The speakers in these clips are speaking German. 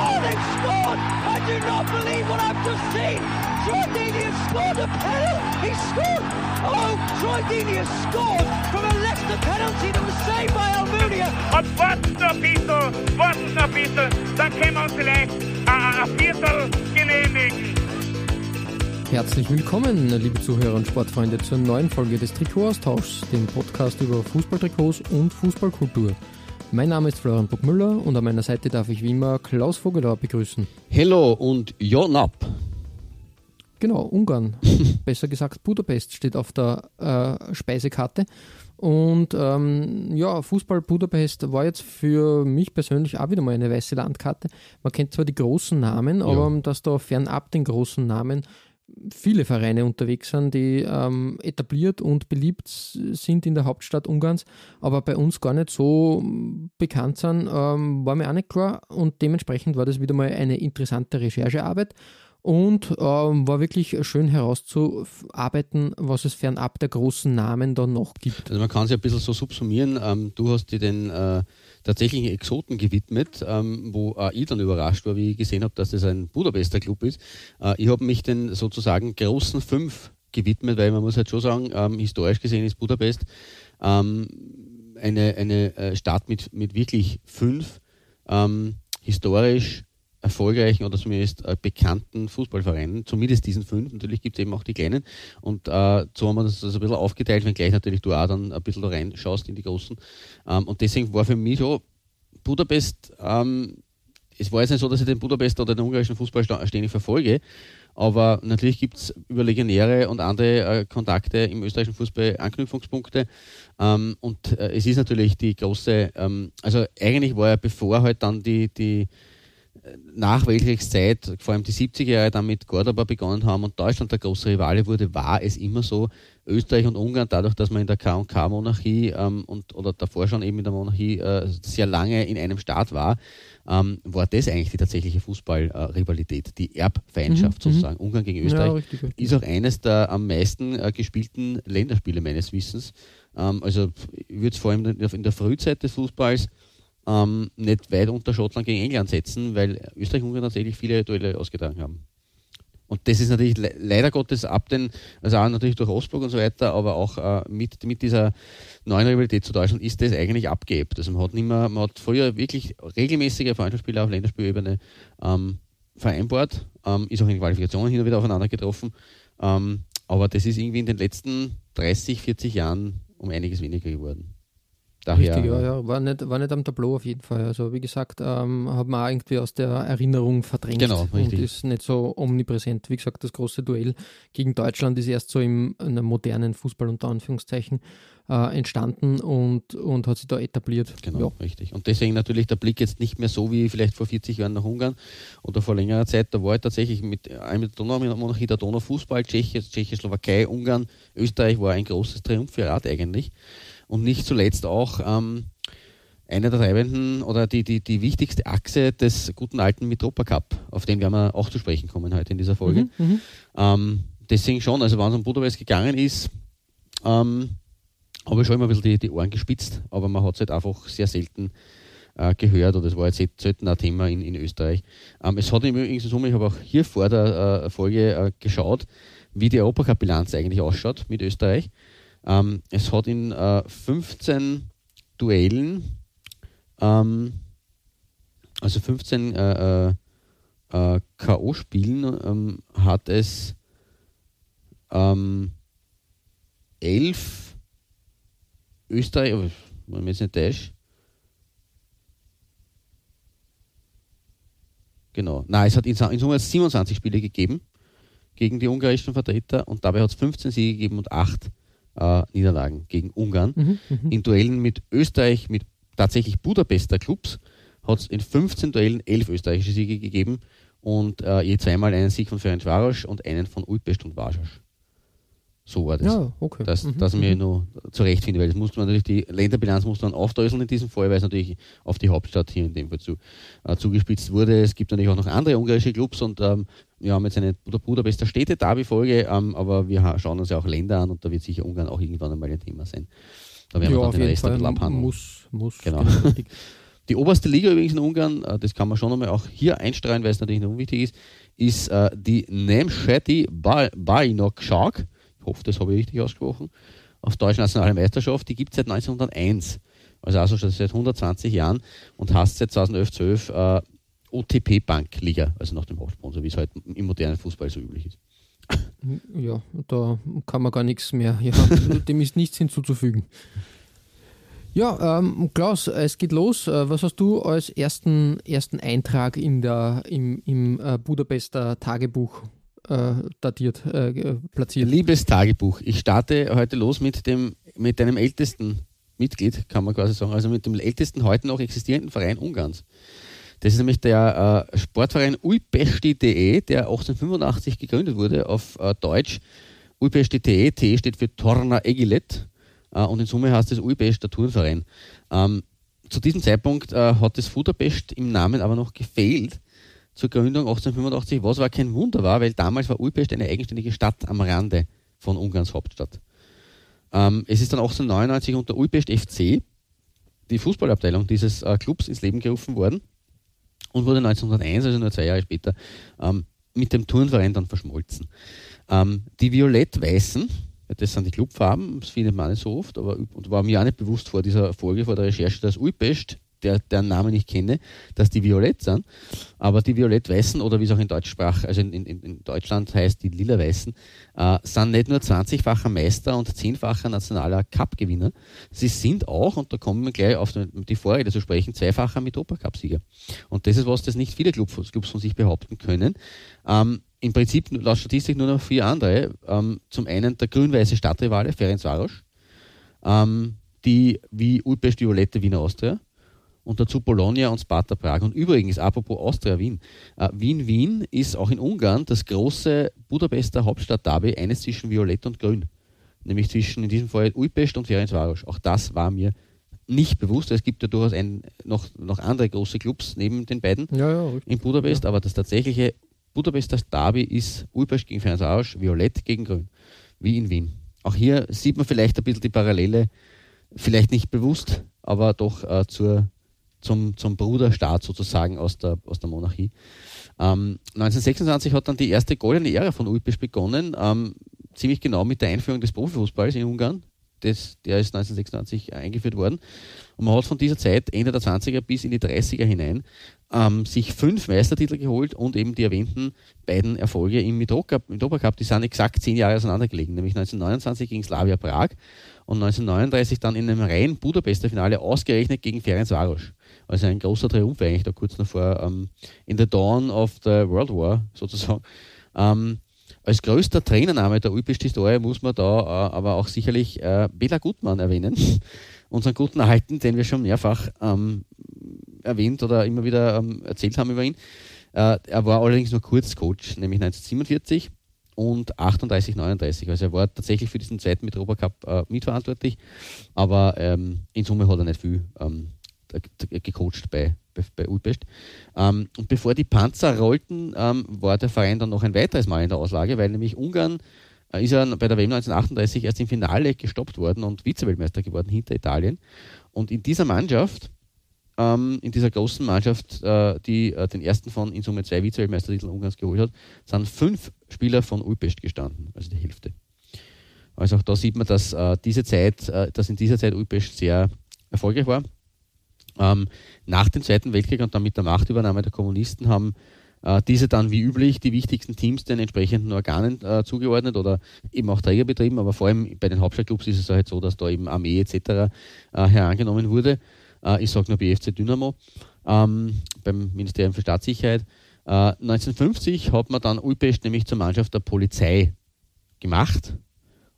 Oh, they've scored! I do not believe what I've just seen! Troy Deeney has scored a penalty! He scored! Oh, Troy Deeney has scored from a Leicester penalty that was saved by Almunia! Und warten noch ein bisschen, warten noch ein bisschen, dann können wir uns vielleicht ein, ein Viertel genehmigen. Herzlich willkommen, liebe Zuhörer und Sportfreunde, zur neuen Folge des Trikotaustauschs, dem Podcast über Fußballtrikots und Fußballkultur. Mein Name ist Florian Burgmüller und an meiner Seite darf ich wie immer Klaus Vogelauer begrüßen. Hello und Jonab. Genau, Ungarn. Besser gesagt, Budapest steht auf der äh, Speisekarte. Und ähm, ja, Fußball Budapest war jetzt für mich persönlich auch wieder mal eine weiße Landkarte. Man kennt zwar die großen Namen, aber dass da fernab den großen Namen viele Vereine unterwegs sind, die ähm, etabliert und beliebt sind in der Hauptstadt Ungarns, aber bei uns gar nicht so bekannt sind, ähm, war mir auch nicht klar und dementsprechend war das wieder mal eine interessante Recherchearbeit und ähm, war wirklich schön herauszuarbeiten, was es fernab der großen Namen dann noch gibt. Also man kann sich ein bisschen so subsumieren. Ähm, du hast dir den äh, tatsächlichen Exoten gewidmet, ähm, wo auch ich dann überrascht war, wie ich gesehen habe, dass das ein Budapester Club ist. Äh, ich habe mich den sozusagen großen fünf gewidmet, weil man muss halt schon sagen, ähm, historisch gesehen ist Budapest ähm, eine, eine äh, Stadt mit, mit wirklich fünf ähm, historisch erfolgreichen oder zumindest äh, bekannten Fußballvereinen, zumindest diesen fünf. Natürlich gibt es eben auch die kleinen. Und äh, so haben wir das also ein bisschen aufgeteilt, wenn gleich natürlich du auch dann ein bisschen da reinschaust in die großen. Ähm, und deswegen war für mich so, Budapest, ähm, es war jetzt nicht so, dass ich den Budapest oder den ungarischen Fußball ständig verfolge, aber natürlich gibt es über Legionäre und andere äh, Kontakte im österreichischen Fußball Anknüpfungspunkte. Ähm, und äh, es ist natürlich die große, ähm, also eigentlich war ja bevor halt dann die, die Nachweltkriegszeit, vor allem die 70er Jahre dann mit Cordoba begonnen haben und Deutschland der große Rivale wurde, war es immer so, Österreich und Ungarn, dadurch, dass man in der K&K-Monarchie ähm, und oder davor schon eben in der Monarchie äh, sehr lange in einem Staat war, ähm, war das eigentlich die tatsächliche Fußballrivalität, die Erbfeindschaft mhm, sozusagen. Ungarn gegen Österreich ja, ist auch eines der am meisten äh, gespielten Länderspiele meines Wissens. Ähm, also ich würde es vor allem in der Frühzeit des Fußballs ähm, nicht weit unter Schottland gegen England setzen, weil Österreich und Ungarn tatsächlich viele Duelle ausgetragen haben. Und das ist natürlich le leider Gottes ab den, also auch natürlich durch Ostburg und so weiter, aber auch äh, mit, mit dieser neuen Rivalität zu Deutschland ist das eigentlich abgehebt. Also man hat nicht mehr, man hat früher wirklich regelmäßige Freundschaftsspiele auf Länderspielebene ähm, vereinbart, ähm, ist auch in Qualifikationen hin und wieder aufeinander getroffen. Ähm, aber das ist irgendwie in den letzten 30, 40 Jahren um einiges weniger geworden. Daher, Richtig, ja, ja. War nicht, war nicht am Tableau auf jeden Fall. Also wie gesagt, ähm, hat man auch irgendwie aus der Erinnerung verdrängt genau, richtig. und ist nicht so omnipräsent. Wie gesagt, das große Duell gegen Deutschland ist erst so im modernen Fußball unter Anführungszeichen äh, entstanden und, und hat sich da etabliert. Genau, ja. richtig. Und deswegen natürlich der Blick jetzt nicht mehr so wie vielleicht vor 40 Jahren nach Ungarn oder vor längerer Zeit. Da war ich tatsächlich mit, mit der Donaumonarchie, der Donaufußball, Tschechien, Tschechoslowakei, Ungarn, Österreich war ein großes Triumphrat eigentlich und nicht zuletzt auch ähm, eine der treibenden oder die, die, die wichtigste Achse des guten alten Mitropa Cup, auf den werden wir auch zu sprechen kommen heute in dieser Folge. Mhm, mhm. ähm, deswegen schon, also wenn es um Budapest gegangen ist, ähm, habe ich schon immer ein bisschen die, die Ohren gespitzt, aber man hat es halt einfach sehr selten äh, gehört oder es war jetzt selten ein Thema in, in Österreich. Ähm, es hat im Übrigen Summe, ich habe auch hier vor der äh, Folge äh, geschaut, wie die Europacup-Bilanz eigentlich ausschaut mit Österreich. Ähm, es hat in äh, 15 Duellen, ähm, also 15 äh, äh, äh K.O.-Spielen, ähm, hat es ähm, elf Österreich, wenn ich jetzt nicht täusche, Genau. Nein, es hat in, in Summe 27 Spiele gegeben gegen die ungarischen Vertreter und dabei hat es 15 Siege gegeben und 8 äh, Niederlagen gegen Ungarn. Mhm, mhm, in Duellen mit Österreich, mit tatsächlich Budapester Clubs, hat es in 15 Duellen 11 österreichische Siege gegeben und äh, je zweimal einen Sieg von Ferencvaros und einen von Ulpest und Varsas. So war das. Ja, okay. Dass, Mhm, dass mich mhm. noch zurechtfinde, weil das musste man natürlich, die Länderbilanz muss man aufdröseln in diesem Fall, weil es natürlich auf die Hauptstadt hier in dem Fall zu, äh, zugespitzt wurde. Es gibt natürlich auch noch andere ungarische Clubs und ähm, wir haben jetzt eine Buda Budapester Städte-Derby-Folge, ähm, aber wir ha- schauen uns ja auch Länder an und da wird sicher Ungarn auch irgendwann einmal ein Thema sein. Da werden Ja, wir dann den Rest ein Fall. bisschen abhandeln. Muss, muss. Genau. richtig. Die oberste Liga übrigens in Ungarn, äh, das kann man schon einmal auch hier einstreuen, weil es natürlich noch unwichtig ist, ist äh, die Nemseti Bajnok Shark. Ich hoffe, das habe ich richtig ausgesprochen. Auf Deutsch Nationale Meisterschaft. Die gibt es seit 1901. Also, also schon seit 120 Jahren und heißt seit 2011 12 äh, OTP Bank Liga, also nach dem Hauptsponsor, wie es halt im modernen Fußball so üblich ist. Ja, da kann man gar nichts mehr. Ja, dem ist nichts hinzuzufügen. Ja, ähm, Klaus, es geht los. Äh, Was hast du als ersten, ersten Eintrag in der, im, im äh, Budapester Tagebuch äh, datiert, äh, äh, platziert? Liebes Tagebuch, ich starte heute los mit dem mit deinem ältesten Mitglied, kann man quasi sagen, also mit dem ältesten heute noch existierenden Verein Ungarns. Das ist nämlich der äh, Sportverein Újpesti.de, der 1885 gegründet wurde auf äh, Deutsch. Újpesti.de, T steht für Torna Egilet äh, und in Summe heißt es Újpest, der Turnverein. Ähm, zu diesem Zeitpunkt äh, hat das Budapest im Namen aber noch gefehlt zur Gründung 1885, was aber kein Wunder war, weil damals war Újpest eine eigenständige Stadt am Rande von Ungarns Hauptstadt. Ähm, es ist dann 1899 unter Újpest FC die Fußballabteilung dieses äh, Clubs ins Leben gerufen worden und wurde 1901, also nur zwei Jahre später, ähm, mit dem Turnverein dann verschmolzen. Ähm, die Violett-Weißen, das sind die Clubfarben, das findet man nicht so oft, aber und war mir auch nicht bewusst vor dieser Folge, vor der Recherche, dass Újpest, der, deren Namen ich kenne, dass die Violett sind. Aber die Violett-Weißen oder wie es auch in Deutschsprache, also in, in, in Deutschland heißt, die Lila-Weißen, äh, sind nicht nur 20-facher Meister und 10-facher nationaler Cup-Gewinner, sie sind auch, und da kommen wir gleich auf die Vorrede zu sprechen, zweifacher Metopa-Cup-Sieger. Und das ist was, das nicht viele Clubs, Clubs von sich behaupten können. Ähm, Im Prinzip laut Statistik nur noch vier andere. Ähm, zum einen der grün-weiße Stadtrivale Ferencvaros, ähm, die wie Újpest Violette Wiener Austria und dazu Bologna und Sparta Prag. Und übrigens, apropos Austria-Wien, äh, Wien-Wien ist auch in Ungarn das große Budapester Hauptstadt-Derby, eines zwischen Violett und Grün. Nämlich zwischen, in diesem Fall, Újpest und Ferencvaros. Auch das war mir nicht bewusst. Es gibt ja durchaus ein, noch, noch andere große Clubs neben den beiden Ja, ja, in Budapest, aber das tatsächliche Budapester Derby ist Újpest gegen Ferencvaros, Violett gegen Grün, wie in Wien. Auch hier sieht man vielleicht ein bisschen die Parallele, vielleicht nicht bewusst, aber doch äh, zur, zum, zum Bruderstaat sozusagen aus der, aus der Monarchie. Ähm, 1926 hat dann die erste goldene Ära von Újpest begonnen, ähm, ziemlich genau mit der Einführung des Profifußballs in Ungarn. Das, der ist 1926 eingeführt worden. Und man hat von dieser Zeit, Ende der 20er bis in die 30er hinein, ähm, sich fünf Meistertitel geholt und eben die erwähnten beiden Erfolge im Mitropa Cup, Mitropa Cup, die sind exakt zehn Jahre auseinandergelegen, nämlich 1929 gegen Slavia Prag und 1939 dann in einem reinen Budapester Finale ausgerechnet gegen Ferencvaros. Also ein großer Triumph eigentlich da kurz davor ähm, in the dawn of the World War sozusagen. Ähm, als größter Trainername der Ulpist-Historie muss man da äh, aber auch sicherlich äh, Bela Gutmann erwähnen, unseren guten Alten, den wir schon mehrfach ähm, erwähnt oder immer wieder ähm, erzählt haben über ihn. Äh, er war allerdings nur kurz Coach, nämlich 1947 und 38, 39. Also er war tatsächlich für diesen zweiten Mitropa Cup äh, mitverantwortlich, aber ähm, in Summe hat er nicht viel ähm, gecoacht bei, bei, bei Ulpest. Ähm, und bevor die Panzer rollten, ähm, war der Verein dann noch ein weiteres Mal in der Auslage, weil nämlich Ungarn äh, ist ja bei der WM 1938 erst im Finale gestoppt worden und Vizeweltmeister geworden hinter Italien. Und in dieser Mannschaft, ähm, in dieser großen Mannschaft, äh, die äh, den ersten von in Summe zwei Vizeweltmeistertitel Ungarns geholt hat, sind fünf Spieler von Ulpest gestanden, also die Hälfte. Also auch da sieht man, dass äh, diese Zeit, äh, dass in dieser Zeit Ulpest sehr erfolgreich war. Ähm, nach dem Zweiten Weltkrieg und dann mit der Machtübernahme der Kommunisten haben äh, diese dann wie üblich die wichtigsten Teams den entsprechenden Organen äh, zugeordnet oder eben auch Träger betrieben, aber vor allem bei den Hauptstadtclubs ist es halt so, dass da eben Armee etc. Äh, herangenommen wurde. Äh, ich sage nur BFC Dynamo ähm, beim Ministerium für Staatssicherheit. Äh, 1950 hat man dann Ulpest nämlich zur Mannschaft der Polizei gemacht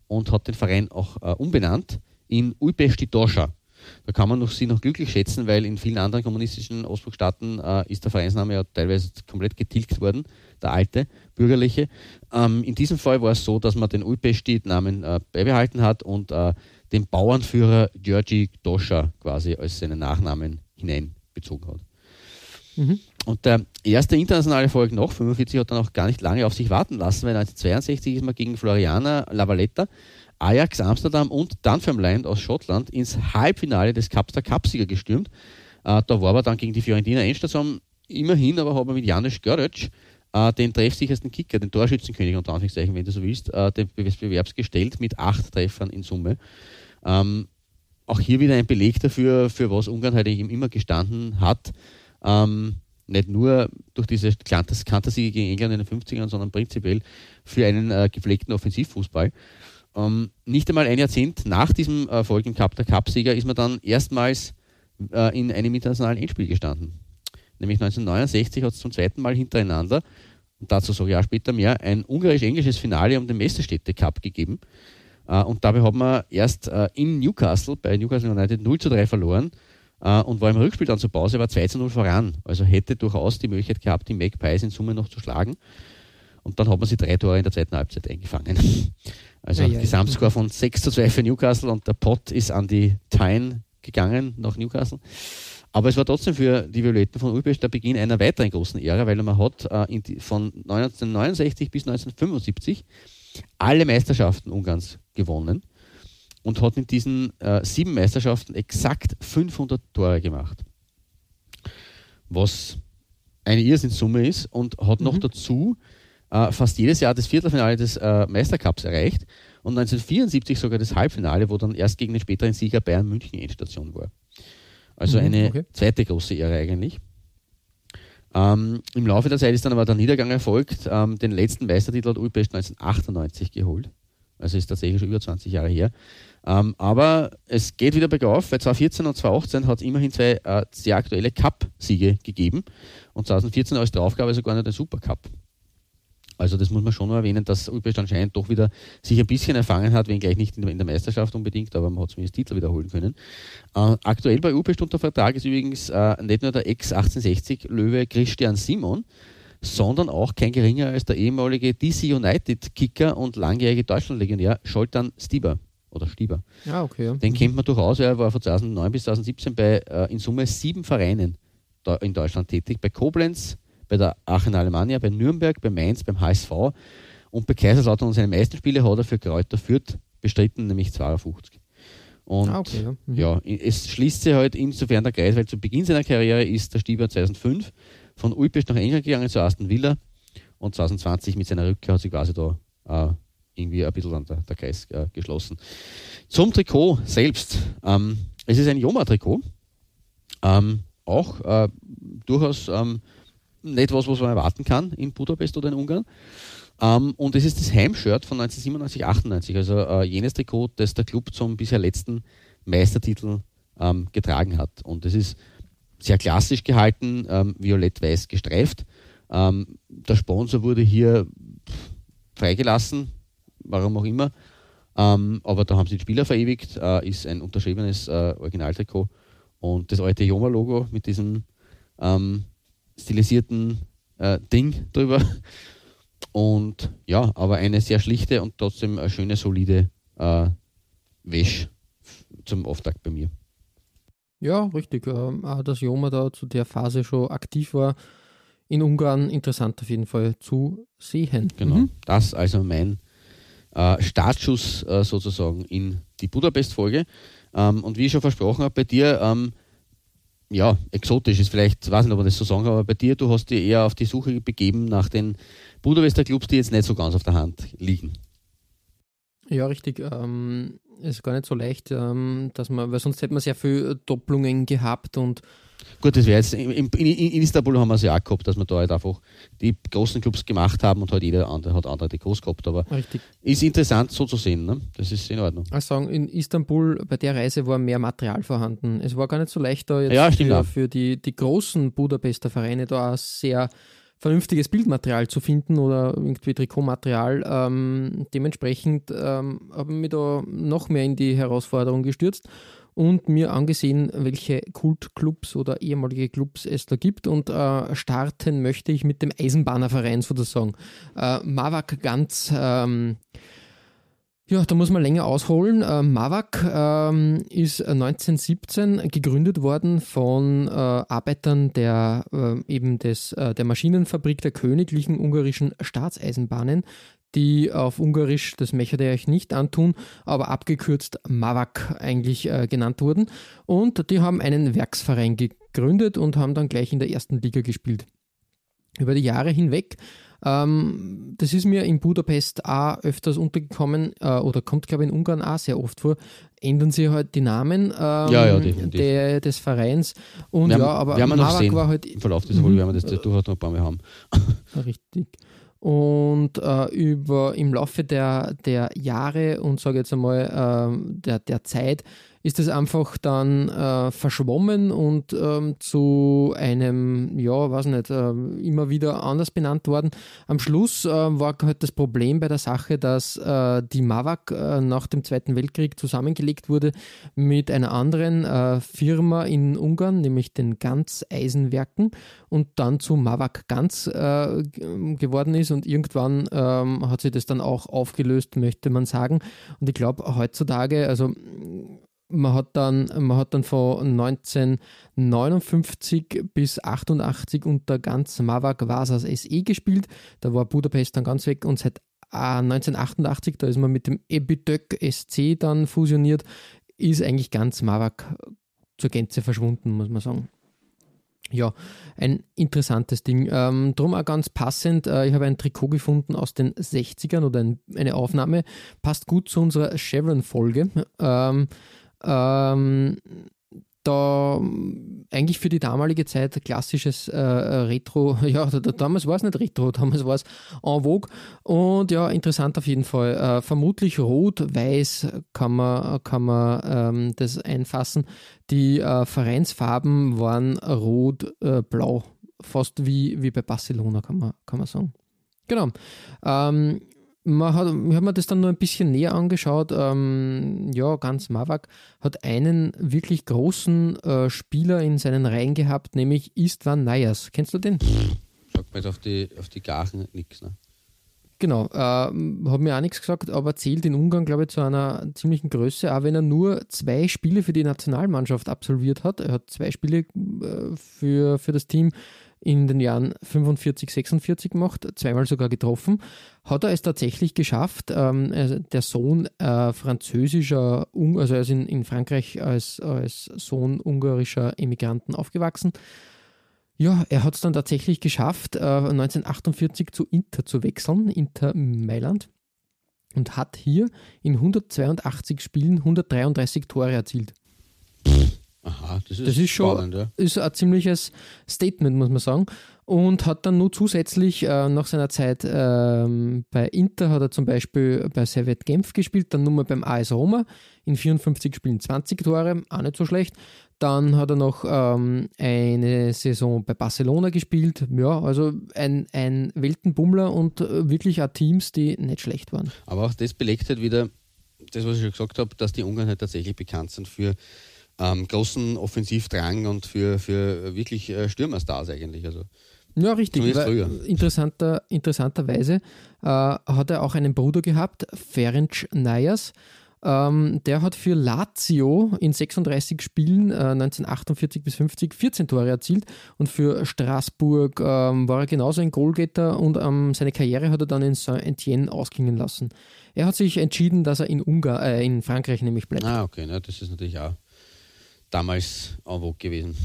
und hat den Verein auch äh, umbenannt in Ulpesti Toscha. Da kann man noch, sie noch glücklich schätzen, weil in vielen anderen kommunistischen Ostblockstaaten äh, ist der Vereinsname ja teilweise komplett getilgt worden, der alte, bürgerliche. Ähm, in diesem Fall war es so, dass man den Ulpesti-Namen äh, beibehalten hat und äh, den Bauernführer Georgi Doscha quasi als seinen Nachnamen hineinbezogen hat. Mhm. Und der erste internationale Erfolg nach 45 hat dann auch gar nicht lange auf sich warten lassen, weil 1962 ist man gegen Floriana Lavaletta, Ajax Amsterdam und Dunfermline aus Schottland ins Halbfinale des Cups der Cupsieger gestürmt. Äh, da war aber dann gegen die Fiorentina Endstation immerhin, aber hat man mit Janusz Göric äh, den treffsichersten Kicker, den Torschützenkönig unter Anführungszeichen, wenn du so willst, äh, des Bewerbs gestellt mit acht Treffern in Summe. Ähm, auch hier wieder ein Beleg dafür, für was Ungarn halt eben immer gestanden hat. Ähm, nicht nur durch diese Kantersiege gegen England in den 50ern, sondern prinzipiell für einen äh, gepflegten Offensivfußball. Ähm, nicht einmal ein Jahrzehnt nach diesem Erfolg im Cup der Cupsieger ist man dann erstmals äh, in einem internationalen Endspiel gestanden. Nämlich 1969 hat es zum zweiten Mal hintereinander, und dazu so ein Jahr später mehr, ein ungarisch-englisches Finale um den Messerstädte Cup gegeben. Äh, und dabei hat man erst äh, in Newcastle bei Newcastle United 0 zu 3 verloren äh, und war im Rückspiel dann zur Pause, war 2 zu 0 voran. Also hätte durchaus die Möglichkeit gehabt, die Magpies in Summe noch zu schlagen. Und dann hat man sie drei Tore in der zweiten Halbzeit eingefangen. Also ja, ja, Gesamtscore von 6 zu 2 für Newcastle und der Pot ist an die Tyne gegangen nach Newcastle. Aber es war trotzdem für die Violetten von Ulpest der Beginn einer weiteren großen Ära, weil man hat äh, die, von 1969 bis 1975 alle Meisterschaften Ungarns gewonnen und hat mit diesen äh, sieben Meisterschaften exakt 500 Tore gemacht. Was eine Irrsinnssumme ist und hat mhm. noch dazu äh, fast jedes Jahr das Viertelfinale des äh, Meistercups erreicht und 1974 sogar das Halbfinale, wo dann erst gegen den späteren Sieger Bayern München Endstation war. Also mhm, eine okay. zweite große Ehre eigentlich. Ähm, Im Laufe der Zeit ist dann aber der Niedergang erfolgt. Ähm, den letzten Meistertitel hat Ulpest 1998 geholt. Also ist tatsächlich schon über 20 Jahre her. Ähm, aber es geht wieder bergauf, weil 2014 und 2018 hat es immerhin zwei äh, sehr aktuelle Cup-Siege gegeben. Und 2014 als Draufgabe sogar noch den Supercup. Also das muss man schon erwähnen, dass Ulpest anscheinend doch wieder sich ein bisschen erfangen hat, wenngleich nicht in der, Meisterschaft unbedingt, aber man hat zumindest Titel wiederholen können. Äh, aktuell bei Ulpest unter Vertrag ist übrigens äh, nicht nur der Ex-1860-Löwe Christian Simon, sondern auch kein geringer als der ehemalige DC United-Kicker und langjährige Deutschland-Legionär Scholtan Stieber oder Stieber. Ja, okay. Ja. Den mhm. kennt man durchaus. Er war von 2009 bis 2017 bei äh, in Summe sieben Vereinen in Deutschland tätig. Bei Koblenz, bei der Aachen Alemannia, bei Nürnberg, bei Mainz, beim HSV und bei Kaiserslautern und seine meisten Spiele hat er für Kräuter Fürth bestritten, nämlich 52. Und ah, okay, ja. Mhm. ja. es schließt sich halt insofern der Kreis, weil zu Beginn seiner Karriere ist der Stieber 2005 von Ulpest nach England gegangen zu Aston Villa und 2020 mit seiner Rückkehr hat sich quasi da äh, irgendwie ein bisschen an der, der Kreis äh, geschlossen. Zum Trikot selbst. Ähm, es ist ein Joma-Trikot. Ähm, auch äh, durchaus ähm, nicht was, was man erwarten kann in Budapest oder in Ungarn. Ähm, und es ist das Heimshirt von 1997, 98, also äh, jenes Trikot, das der Club zum bisher letzten Meistertitel ähm, getragen hat. Und es ist sehr klassisch gehalten, ähm, violett-weiß gestreift. Ähm, der Sponsor wurde hier freigelassen, warum auch immer. Ähm, aber da haben sie den Spieler verewigt, äh, ist ein unterschriebenes äh, Originaltrikot. Und das alte Joma-Logo mit diesem ähm, stilisierten äh, Ding drüber. Und ja, aber eine sehr schlichte und trotzdem eine schöne, solide äh, Wäsch zum Auftakt bei mir. Ja, richtig. Ähm, dass Joma da zu der Phase schon aktiv war in Ungarn, interessant auf jeden Fall zu sehen. Genau, mhm. das also mein äh, Startschuss äh, sozusagen in die Budapest-Folge. Ähm, und wie ich schon versprochen habe, bei dir ähm, ja, exotisch ist vielleicht, weiß nicht, ob man das so sagen kann, aber bei dir, du hast dich eher auf die Suche begeben nach den Budapester Clubs, die jetzt nicht so ganz auf der Hand liegen. Ja, richtig. Ähm, ist gar nicht so leicht, ähm, dass man, weil sonst hätte man sehr viel Doppelungen gehabt und Gut, das wäre jetzt, in, in, in, Istanbul haben wir es ja auch gehabt, dass wir da halt einfach die großen Clubs gemacht haben und halt jeder andere hat andere Trikots gehabt, aber Richtig. ist interessant so zu sehen, ne? das ist in Ordnung. Ich sagen, in Istanbul bei der Reise war mehr Material vorhanden. Es war gar nicht so leicht da jetzt ja, für, für, die, die großen Budapester Vereine da sehr vernünftiges Bildmaterial zu finden oder irgendwie Trikotmaterial. Ähm, dementsprechend ähm, haben wir da noch mehr in die Herausforderung gestürzt und mir angesehen, welche Kultclubs oder ehemalige Clubs es da gibt. Und äh, starten möchte ich mit dem Eisenbahnerverein sozusagen. Äh, Mavak ganz. Ähm, ja, da muss man länger ausholen. Äh, Mavak ähm, ist 1917 gegründet worden von äh, Arbeitern der äh, eben des, äh, der Maschinenfabrik der königlichen ungarischen Staatseisenbahnen, die auf Ungarisch, das möchte ich euch nicht antun, aber abgekürzt Mavak eigentlich äh, genannt wurden. Und die haben einen Werksverein gegründet und haben dann gleich in der ersten Liga gespielt. Über die Jahre hinweg ähm, das ist mir in Budapest auch öfters untergekommen äh, oder kommt, glaube ich, in Ungarn auch sehr oft vor. Ändern sie halt die Namen ähm, ja, ja, der, des Vereins. Und wir ja, haben, aber wir haben noch sehen, war halt. Im Verlauf dieser Folge werden wir das durchaus noch ein paar Mal haben. Richtig. Und äh, über im Laufe der, der Jahre und sage jetzt einmal äh, der, der Zeit ist es einfach dann äh, verschwommen und ähm, zu einem, ja, weiß nicht, äh, immer wieder anders benannt worden. Am Schluss äh, war halt das Problem bei der Sache, dass äh, die MAVAG äh, nach dem Zweiten Weltkrieg zusammengelegt wurde mit einer anderen äh, Firma in Ungarn, nämlich den Ganz Eisenwerken und dann zu MAVAG Ganz geworden ist und irgendwann ähm, hat sich das dann auch aufgelöst, möchte man sagen. Und ich glaube heutzutage, also man hat dann, man hat dann von 1959 bis 88 unter ganz Mavak Vasas SE gespielt. Da war Budapest dann ganz weg und seit 1988, da ist man mit dem Ebitök SC dann fusioniert, ist eigentlich ganz Mavak zur Gänze verschwunden, muss man sagen. Ja, ein interessantes Ding. Ähm, drum auch ganz passend, äh, ich habe ein Trikot gefunden aus den 60ern oder ein, eine Aufnahme, passt gut zu unserer Chevron-Folge. Ähm, ähm, da eigentlich für die damalige Zeit klassisches äh, Retro, ja, damals war es nicht Retro, damals war es en vogue und ja, interessant auf jeden Fall. Äh, vermutlich rot-weiß kann man, kann man ähm, das einfassen. Die äh, Vereinsfarben waren rot-blau, äh, fast wie, wie bei Barcelona, kann man, kann man sagen. Genau. Ähm, man hat, ich habe mir das dann nur ein bisschen näher angeschaut. Ähm, ja, ganz Mavak hat einen wirklich großen äh, Spieler in seinen Reihen gehabt, nämlich Istvan Nayas. Kennst du den? Sagt mir jetzt auf die, auf die Gachen nichts. Ne? Genau, äh, hat mir auch nichts gesagt, aber zählt in Ungarn, glaube ich, zu einer ziemlichen Größe, auch wenn er nur zwei Spiele für die Nationalmannschaft absolviert hat. Er hat zwei Spiele äh, für, für das Team in den Jahren 45, 46 gemacht, zweimal sogar getroffen, hat er es tatsächlich geschafft. Ähm, der Sohn äh, französischer, also er ist in, in Frankreich als, als Sohn ungarischer Emigranten aufgewachsen. Ja, er hat es dann tatsächlich geschafft, äh, 1948 zu Inter zu wechseln, Inter Mailand, und hat hier in 182 Spielen 133 Tore erzielt. Aha, das ist, das ist schon spannend, ja. ist ein ziemliches Statement, muss man sagen. Und hat dann nur zusätzlich äh, nach seiner Zeit ähm, bei Inter hat er zum Beispiel bei Servet Genf gespielt, dann nur mal beim AS Roma in 54 Spielen 20 Tore, auch nicht so schlecht. Dann hat er noch ähm, eine Saison bei Barcelona gespielt. Ja, also ein, ein Weltenbummler und äh, wirklich auch Teams, die nicht schlecht waren. Aber auch das belegt halt wieder das, was ich schon gesagt habe, dass die Ungarn halt tatsächlich bekannt sind für ähm, großen Offensivdrang und für, für wirklich äh, Stürmerstars eigentlich. Also, ja, richtig. Interessanter, interessanterweise äh, hat er auch einen Bruder gehabt, Ferenc Nayas. Ähm, der hat für Lazio in 36 Spielen äh, 1948 bis 50 14 Tore erzielt und für Straßburg ähm, war er genauso ein Goalgetter und ähm, seine Karriere hat er dann in Saint-Etienne ausklingen lassen. Er hat sich entschieden, dass er in Ungarn, äh, in Frankreich nämlich bleibt. Ah, okay, na, das ist natürlich auch damals en vogue gewesen.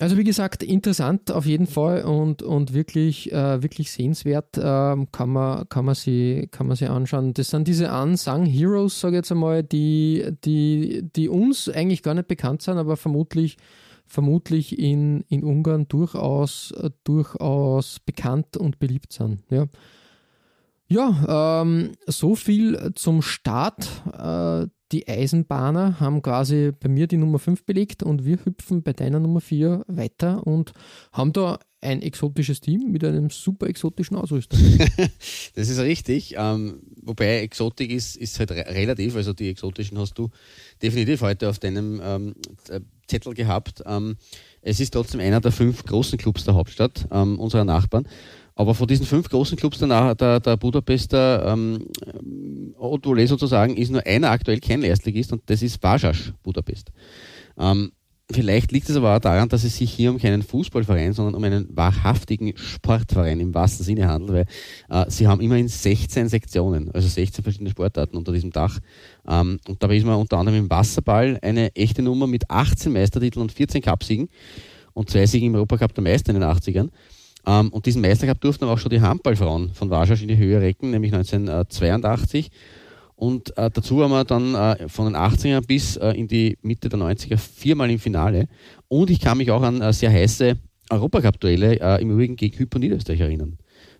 Also wie gesagt, interessant auf jeden Fall und, und wirklich, äh, wirklich sehenswert äh, kann, man, kann, man sie, kann man sie anschauen. Das sind diese Unsung Heroes, sage ich jetzt einmal, die, die, die uns eigentlich gar nicht bekannt sind, aber vermutlich, vermutlich in, in Ungarn durchaus, durchaus bekannt und beliebt sind. Ja. Ja, ähm, so viel zum Start. Äh, die Eisenbahner haben quasi bei mir die Nummer 5 belegt und wir hüpfen bei deiner Nummer 4 weiter und haben da ein exotisches Team mit einem super exotischen Ausrüster. das ist richtig. Ähm, wobei Exotik ist, ist halt re relativ. Also die exotischen hast du definitiv heute auf deinem ähm, Zettel gehabt. Ähm, es ist trotzdem einer der fünf großen Clubs der Hauptstadt, ähm, unserer Nachbarn. Aber von diesen fünf großen Clubs der, der, der Budapester ähm, Haute Volée sozusagen ist nur einer aktuell kein Erstligist und das ist Vasas Budapest. Ähm, vielleicht liegt es aber auch daran, dass es sich hier um keinen Fußballverein, sondern um einen wahrhaftigen Sportverein im wahrsten Sinne handelt, weil äh, sie haben immerhin 16 Sektionen, also 16 verschiedene Sportarten unter diesem Dach. Ähm, und dabei ist man unter anderem im Wasserball eine echte Nummer mit 18 Meistertiteln und 14 Cupsiegen und zwei Siegen im Europacup der Meister in den 80ern. Ähm, und diesen Meistercup durften aber auch schon die Handballfrauen von Warschau in die Höhe recken, nämlich 1982. Und äh, dazu haben wir dann äh, von den 80ern bis äh, in die Mitte der 90er viermal im Finale. Und ich kann mich auch an äh, sehr heiße Europacup-Duelle äh, im Übrigen gegen Hypo Niederösterreich erinnern.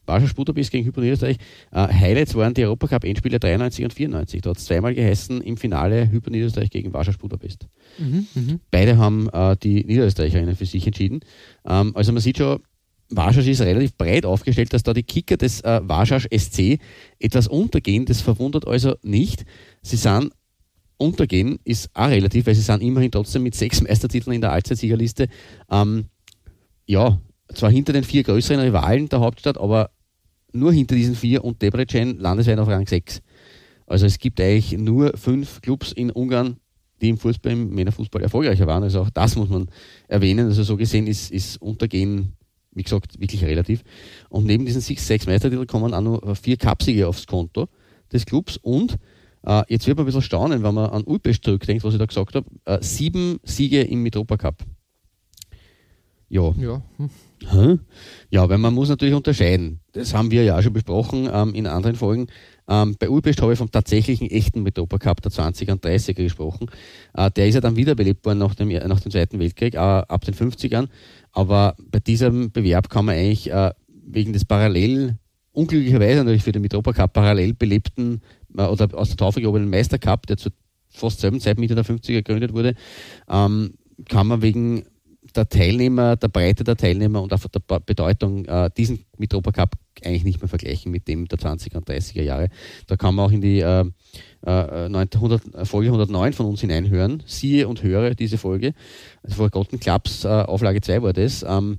Warschau Sputterbis gegen Hypo Niederösterreich. Äh, Highlights waren die Europacup-Endspiele 93 und 94. Da hat es zweimal geheißen im Finale Hypo Niederösterreich gegen Warschau Sputterbist. Mhm, mh. Beide haben die Niederösterreicherinnen für sich entschieden. Ähm, also man sieht schon, Warschausch ist relativ breit aufgestellt, dass da die Kicker des äh, Warschausch SC etwas untergehen. Das verwundert also nicht. Sie sind untergehen, ist auch relativ, weil sie sind immerhin trotzdem mit sechs Meistertiteln in der Allzeitsiegerliste. Ähm, ja, zwar hinter den vier größeren Rivalen der Hauptstadt, aber nur hinter diesen vier und Debrecen landesweit auf Rang 6. Also es gibt eigentlich nur fünf Clubs in Ungarn, die im Fußball, im Männerfußball erfolgreicher waren. Also auch das muss man erwähnen. Also so gesehen ist, ist Untergehen wie gesagt, wirklich relativ. Und neben diesen sechs, sechs Meistertitel kommen auch noch vier Cupsiege aufs Konto des Clubs und äh, jetzt wird man ein bisschen staunen, wenn man an Ulpest zurückdenkt, was ich da gesagt habe. Äh, sieben Siege im Mitropa Cup. Ja. Ja. Hm. Ja, weil man muss natürlich unterscheiden. Das haben wir ja auch schon besprochen ähm, in anderen Folgen. Ähm, bei Ulpest habe ich vom tatsächlichen echten Mitropa Cup der 20er und 30er gesprochen. Äh, der ist ja dann wiederbelebt worden nach dem, nach dem Zweiten Weltkrieg, äh, ab den 50ern. Aber bei diesem Bewerb kann man eigentlich äh, wegen des parallel, unglücklicherweise natürlich für den Mitropa Cup parallel belebten äh, oder aus der Taufe gehobenen Meister Cup, der zur fast selben Zeit Mitte der 50er gegründet wurde, ähm, kann man wegen der Teilnehmer, der Breite der Teilnehmer und auch der Bedeutung äh, diesen Mitropa Cup eigentlich nicht mehr vergleichen mit dem der 20er und 30er Jahre. Da kann man auch in die äh, äh, 100, Folge 109 von uns hineinhören. Siehe und höre diese Folge. Also Forgotten Clubs äh, Auflage 2 war das. Ähm,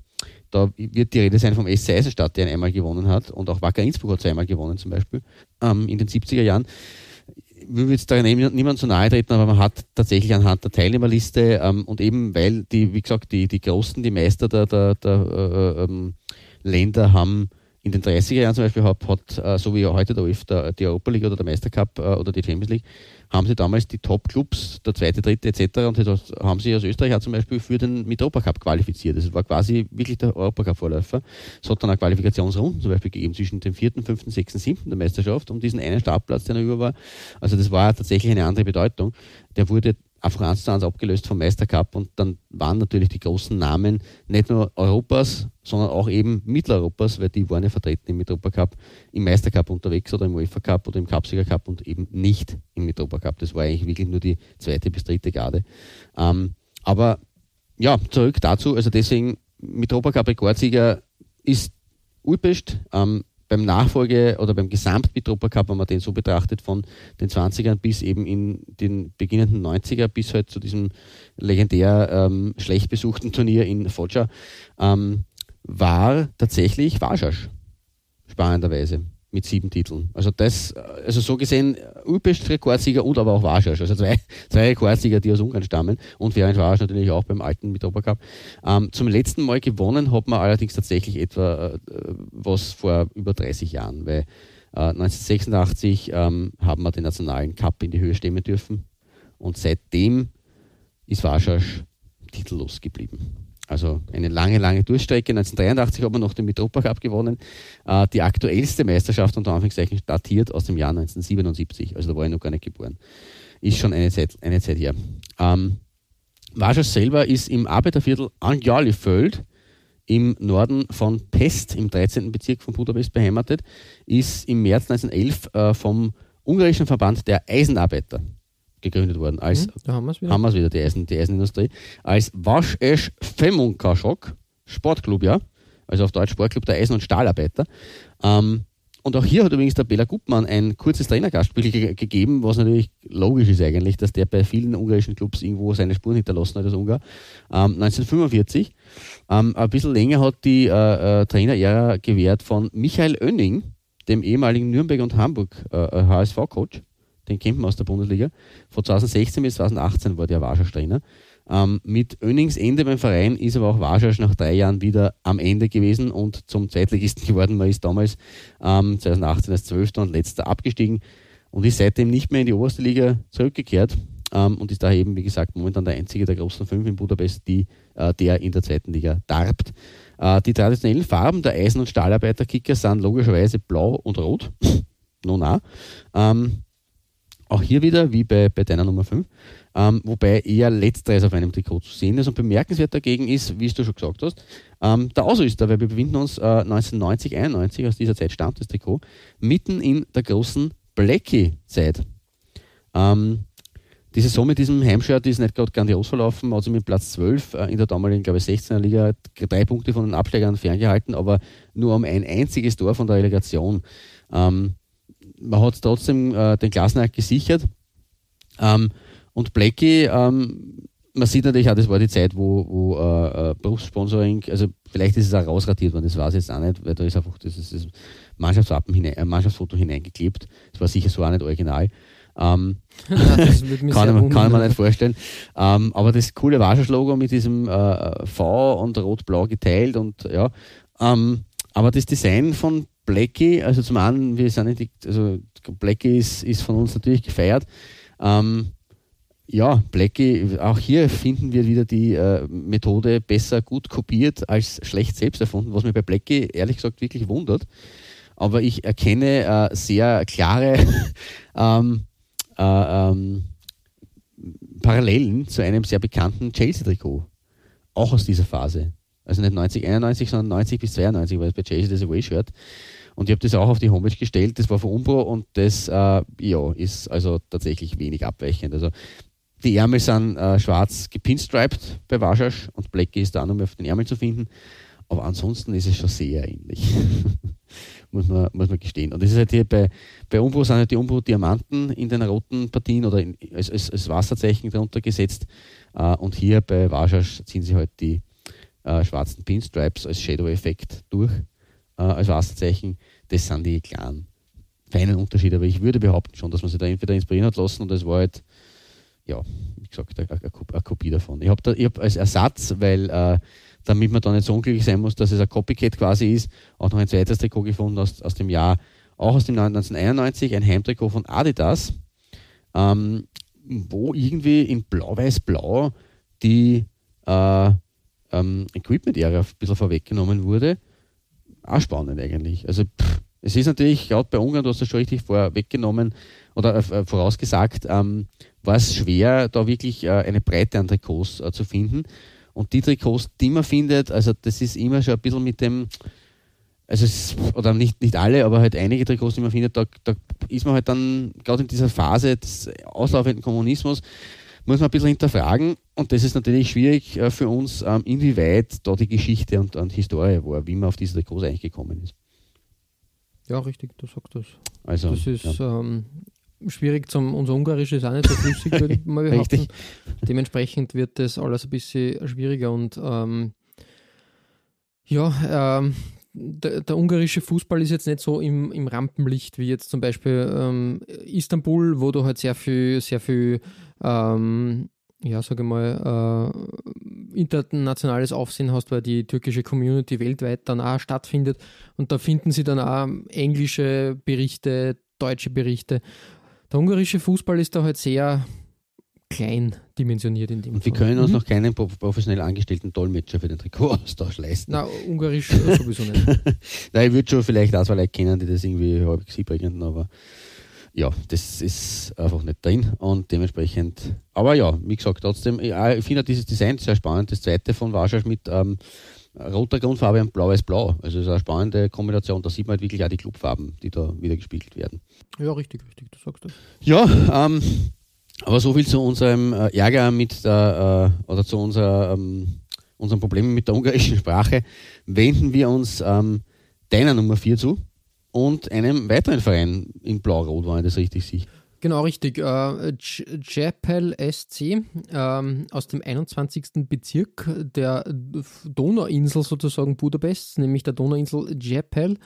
da wird die Rede sein vom SC Eisenstadt, der einmal gewonnen hat. Und auch Wacker Innsbruck hat zweimal gewonnen zum Beispiel ähm, in den 70er Jahren. Will jetzt da niemand so nahe treten, aber man hat tatsächlich anhand der Teilnehmerliste ähm, und eben weil die, wie gesagt, die, die Großen, die Meister der, der, der äh, ähm, Länder haben in den 30er Jahren zum Beispiel hat, hat äh, so wie heute der OF, der, die Europa League oder der Meistercup äh, oder die Champions League, haben sie damals die Top-Clubs, der zweite, dritte etc. und das haben sie als Österreicher zum Beispiel für den Mitropa Cup qualifiziert. Das war quasi wirklich der Europacup-Vorläufer. Es hat dann eine Qualifikationsrunden zum Beispiel gegeben zwischen dem vierten, fünften, sechsten, siebten der Meisterschaft um diesen einen Startplatz, der noch über war. Also das war tatsächlich eine andere Bedeutung. Der wurde zu eins abgelöst vom Meistercup und dann waren natürlich die großen Namen nicht nur Europas, sondern auch eben Mitteleuropas, weil die waren ja vertreten im Mitropa Cup, im Meistercup unterwegs oder im UEFA Cup oder im Cupsieger Cup und eben nicht im Mitropa Cup. Das war eigentlich wirklich nur die zweite bis dritte Garde. Ähm, aber ja, zurück dazu, also deswegen Mitropa Cup Rekordsieger ist Ulpest, ähm, beim Nachfolge oder beim Gesamtbetrupper Cup, wenn man den so betrachtet, von den 20ern bis eben in den beginnenden 90er bis halt zu diesem legendär ähm, schlecht besuchten Turnier in Foggia, ähm, war tatsächlich Warschausch. Spannenderweise mit sieben Titeln. Also das, also so gesehen, Ulpest Rekordsieger und aber auch Warschausch. Also zwei, zwei Rekordsieger, die aus Ungarn stammen und Ferenc Warsch natürlich auch beim alten Mitropa Cup. Ähm, zum letzten Mal gewonnen hat man allerdings tatsächlich etwa äh, was vor über 30 Jahren, weil äh, 1986 ähm, haben wir den nationalen Cup in die Höhe stemmen dürfen und seitdem ist Warschausch titellos geblieben. Also eine lange, lange Durchstrecke. 1983 hat man noch den Mitropa Cup gewonnen. Äh, die aktuellste Meisterschaft unter Anführungszeichen datiert aus dem Jahr 1977. Also da war ich noch gar nicht geboren. Ist schon eine Zeit, eine Zeit her. Ähm, Warschau selber ist im Arbeiterviertel Anjalifeld im Norden von Pest, im 13. Bezirk von Budapest beheimatet, ist im März 1911 äh, vom ungarischen Verband der Eisenarbeiter gegründet worden. Als, Hm, da haben wir es wieder. haben wieder, die, Eisen, die Eisenindustrie. Als Waschesch Femunkashok, Sportclub, ja. Also auf Deutsch Sportclub der Eisen- und Stahlarbeiter. Ähm, und auch hier hat übrigens der Bela Gutmann ein kurzes Trainergastspiel ge gegeben, was natürlich logisch ist eigentlich, dass der bei vielen ungarischen Clubs irgendwo seine Spuren hinterlassen hat als Ungar. Ähm, 1945. Ähm, ein bisschen länger hat die äh, äh, Trainerära gewährt von Michael Oenning, dem ehemaligen Nürnberg und Hamburg äh, HSV-Coach. Den man aus der Bundesliga. Von 2016 bis 2018 war der Warschau Trainer. Ähm, mit Önings Ende beim Verein ist aber auch Warschausch nach drei Jahren wieder am Ende gewesen und zum Zweitligisten geworden. Man ist damals ähm, 2018 als Zwölfter und Letzter abgestiegen und ist seitdem nicht mehr in die oberste Liga zurückgekehrt ähm, und ist daher eben, wie gesagt, momentan der einzige der großen fünf in Budapest, die, äh, der in der zweiten Liga darbt. Äh, die traditionellen Farben der Eisen- und Stahlarbeiter-Kicker sind logischerweise blau und rot. no, na. Ähm, auch hier wieder, wie bei, bei deiner Nummer 5, ähm, wobei eher letzteres auf einem Trikot zu sehen ist. Und bemerkenswert dagegen ist, wie du schon gesagt hast, ähm, der Ausrüster, weil wir befinden uns äh, 1990, 91, aus dieser Zeit stammt das Trikot, mitten in der großen Blackie-Zeit. Ähm, die Saison mit diesem Heimshirt ist nicht gerade grandios verlaufen, also mit Platz 12 äh, in der damaligen, glaube ich, 16er Liga, drei Punkte von den Absteigern ferngehalten, aber nur um ein einziges Tor von der Relegation. Ähm, man hat trotzdem äh, den Klassenerhalt gesichert. Ähm, und Blackie, ähm, man sieht natürlich auch, das war die Zeit, wo, wo äh, äh, Berufssponsoring, also vielleicht ist es auch rausradiert worden, das weiß ich jetzt auch nicht, weil da ist einfach das, ist das Mannschaftswappen hinein, äh, Mannschaftsfoto hineingeklebt. Das war sicher so auch nicht original. Ähm, das kann, man, kann man nicht vorstellen. Ähm, aber das coole Warschau-Logo mit diesem äh, V und Rot-Blau geteilt und ja. Ähm, aber das Design von Blackie, also zum einen, wir sind nicht, also Blackie ist, ist von uns natürlich gefeiert. Ähm, ja, Blackie, auch hier finden wir wieder die äh, Methode besser gut kopiert als schlecht selbst erfunden, was mich bei Blackie ehrlich gesagt wirklich wundert. Aber ich erkenne äh, sehr klare ähm, äh, ähm, Parallelen zu einem sehr bekannten Chelsea-Trikot. Auch aus dieser Phase. Also nicht 90, 91, sondern 90 bis 92 war es bei Chelsea das Away-Shirt. Und ich habe das auch auf die Homepage gestellt, das war von Umbro und das äh, ja, ist also tatsächlich wenig abweichend. Also die Ärmel sind äh, schwarz gepinstriped bei Warschausch und Blackie ist da nur mehr auf den Ärmel zu finden. Aber ansonsten ist es schon sehr ähnlich. muss, man, muss man gestehen. Und das ist halt hier bei, bei Umbro sind halt die Umbro Diamanten in den roten Partien oder in, als, als, als Wasserzeichen darunter gesetzt. Äh, und hier bei Warschausch ziehen sie halt die äh, schwarzen Pinstripes als Shadow-Effekt durch, äh, als Wasserzeichen. Das sind die kleinen, feinen Unterschiede. Aber ich würde behaupten schon, dass man sich da entweder inspirieren hat lassen und es war halt, ja, wie gesagt, eine, Kopie davon. Ich habe hab als Ersatz, weil äh, damit man da nicht so unglücklich sein muss, dass es ein Copycat quasi ist, auch noch ein zweites Trikot gefunden aus, aus dem Jahr, auch aus dem Jahr 1991, ein Heimtrikot von Adidas, ähm, wo irgendwie in blau-weiß-blau die äh, ähm, Equipment-Ära ein bisschen vorweggenommen wurde. Auch spannend eigentlich. Also pff, es ist natürlich, gerade bei Ungarn, du hast das schon richtig vorweggenommen oder äh, vorausgesagt, ähm, war es schwer, da wirklich äh, eine Breite an Trikots äh, zu finden. Und die Trikots, die man findet, also das ist immer schon ein bisschen mit dem, also es, oder nicht, nicht alle, aber halt einige Trikots, die man findet, da, da ist man halt dann, gerade in dieser Phase des auslaufenden Kommunismus, muss man ein bisschen hinterfragen. Und das ist natürlich schwierig äh, für uns, ähm, inwieweit da die Geschichte und, und Historie war, wie man auf diese Trikots eigentlich gekommen ist. Ja, richtig, du sagst das. Also, Das ist ja. ähm, schwierig zum, unser Ungarisch ist auch nicht so flüssig, würde ich mal behaupten. Richtig. Dementsprechend wird das alles ein bisschen schwieriger und ähm, ja, ähm, der, der ungarische Fußball ist jetzt nicht so im, im Rampenlicht wie jetzt zum Beispiel ähm, Istanbul, wo du halt sehr viel, sehr viel, ähm, ja, sage mal, äh, internationales Aufsehen hast, weil die türkische Community weltweit dann auch stattfindet und da finden sie dann auch englische Berichte, deutsche Berichte. Der ungarische Fußball ist da halt sehr klein dimensioniert in dem Und wir Fall. können uns Mhm. noch keinen pro- professionell angestellten Dolmetscher für den Trikotaustausch leisten. Na, ungarisch äh, sowieso nicht. Nein, ich würde schon vielleicht auch zwei Leute kennen, die das irgendwie halbwegs bringen, aber ja, das ist einfach nicht drin und dementsprechend, aber ja, wie gesagt, trotzdem, ja, ich finde dieses Design sehr spannend. Das zweite von Warschau mit, ähm, roter Grundfarbe und blau-weiß-blau. Also es ist eine spannende Kombination. Da sieht man halt wirklich auch die Clubfarben, die da wieder gespiegelt werden. Ja, richtig, richtig, du sagst das. Ja, ähm, aber so viel zu unserem äh, Ärger mit der, äh, oder zu unserer, ähm, unseren Problemen mit der ungarischen Sprache. Wenden wir uns ähm, deiner Nummer 4 zu und einem weiteren Verein in Blau-Rot, wenn ich das richtig sehe. Genau, richtig. Äh, SC ähm, aus dem 21. Bezirk der Donauinsel sozusagen Budapest, nämlich der Donauinsel Japel.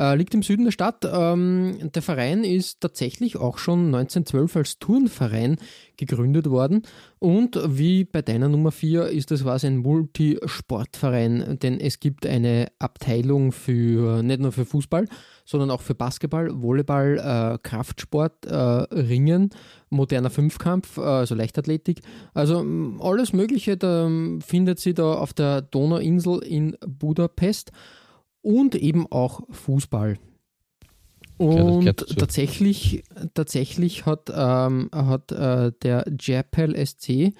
Äh, liegt im Süden der Stadt. Ähm, der Verein ist tatsächlich auch schon 1912 als Turnverein gegründet worden. Und wie bei deiner Nummer 4 ist das quasi ein Multisportverein, denn es gibt eine Abteilung für nicht nur für Fußball, sondern auch für Basketball, Volleyball, äh, Kraftsport, äh, Ringen, moderner Fünfkampf, äh, also Leichtathletik. Also alles Mögliche da findet sie da auf der Donauinsel in Budapest und eben auch Fußball. Und ja, tatsächlich, tatsächlich hat, ähm, hat äh, der Japel SC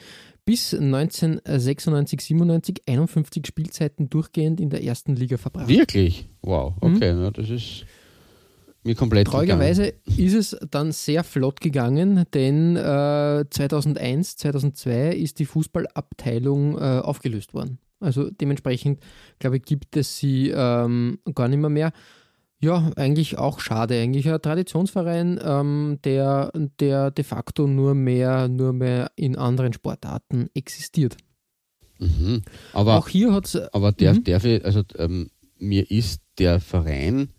bis 1996, 97 51 Spielzeiten durchgehend in der ersten Liga verbracht. Wirklich? Wow, okay, mhm. ja, das ist mir komplett Traurigerweise ist es dann sehr flott gegangen, denn äh, 2001, 2002 ist die Fußballabteilung äh, aufgelöst worden. Also dementsprechend, glaube ich, gibt es sie ähm, gar nicht mehr mehr. Ja, eigentlich auch schade. Eigentlich ein Traditionsverein, ähm, der, der de facto nur mehr, nur mehr in anderen Sportarten existiert. Mhm. Aber auch hier hat es. Aber der, mhm. der, also ähm, mir ist der Verein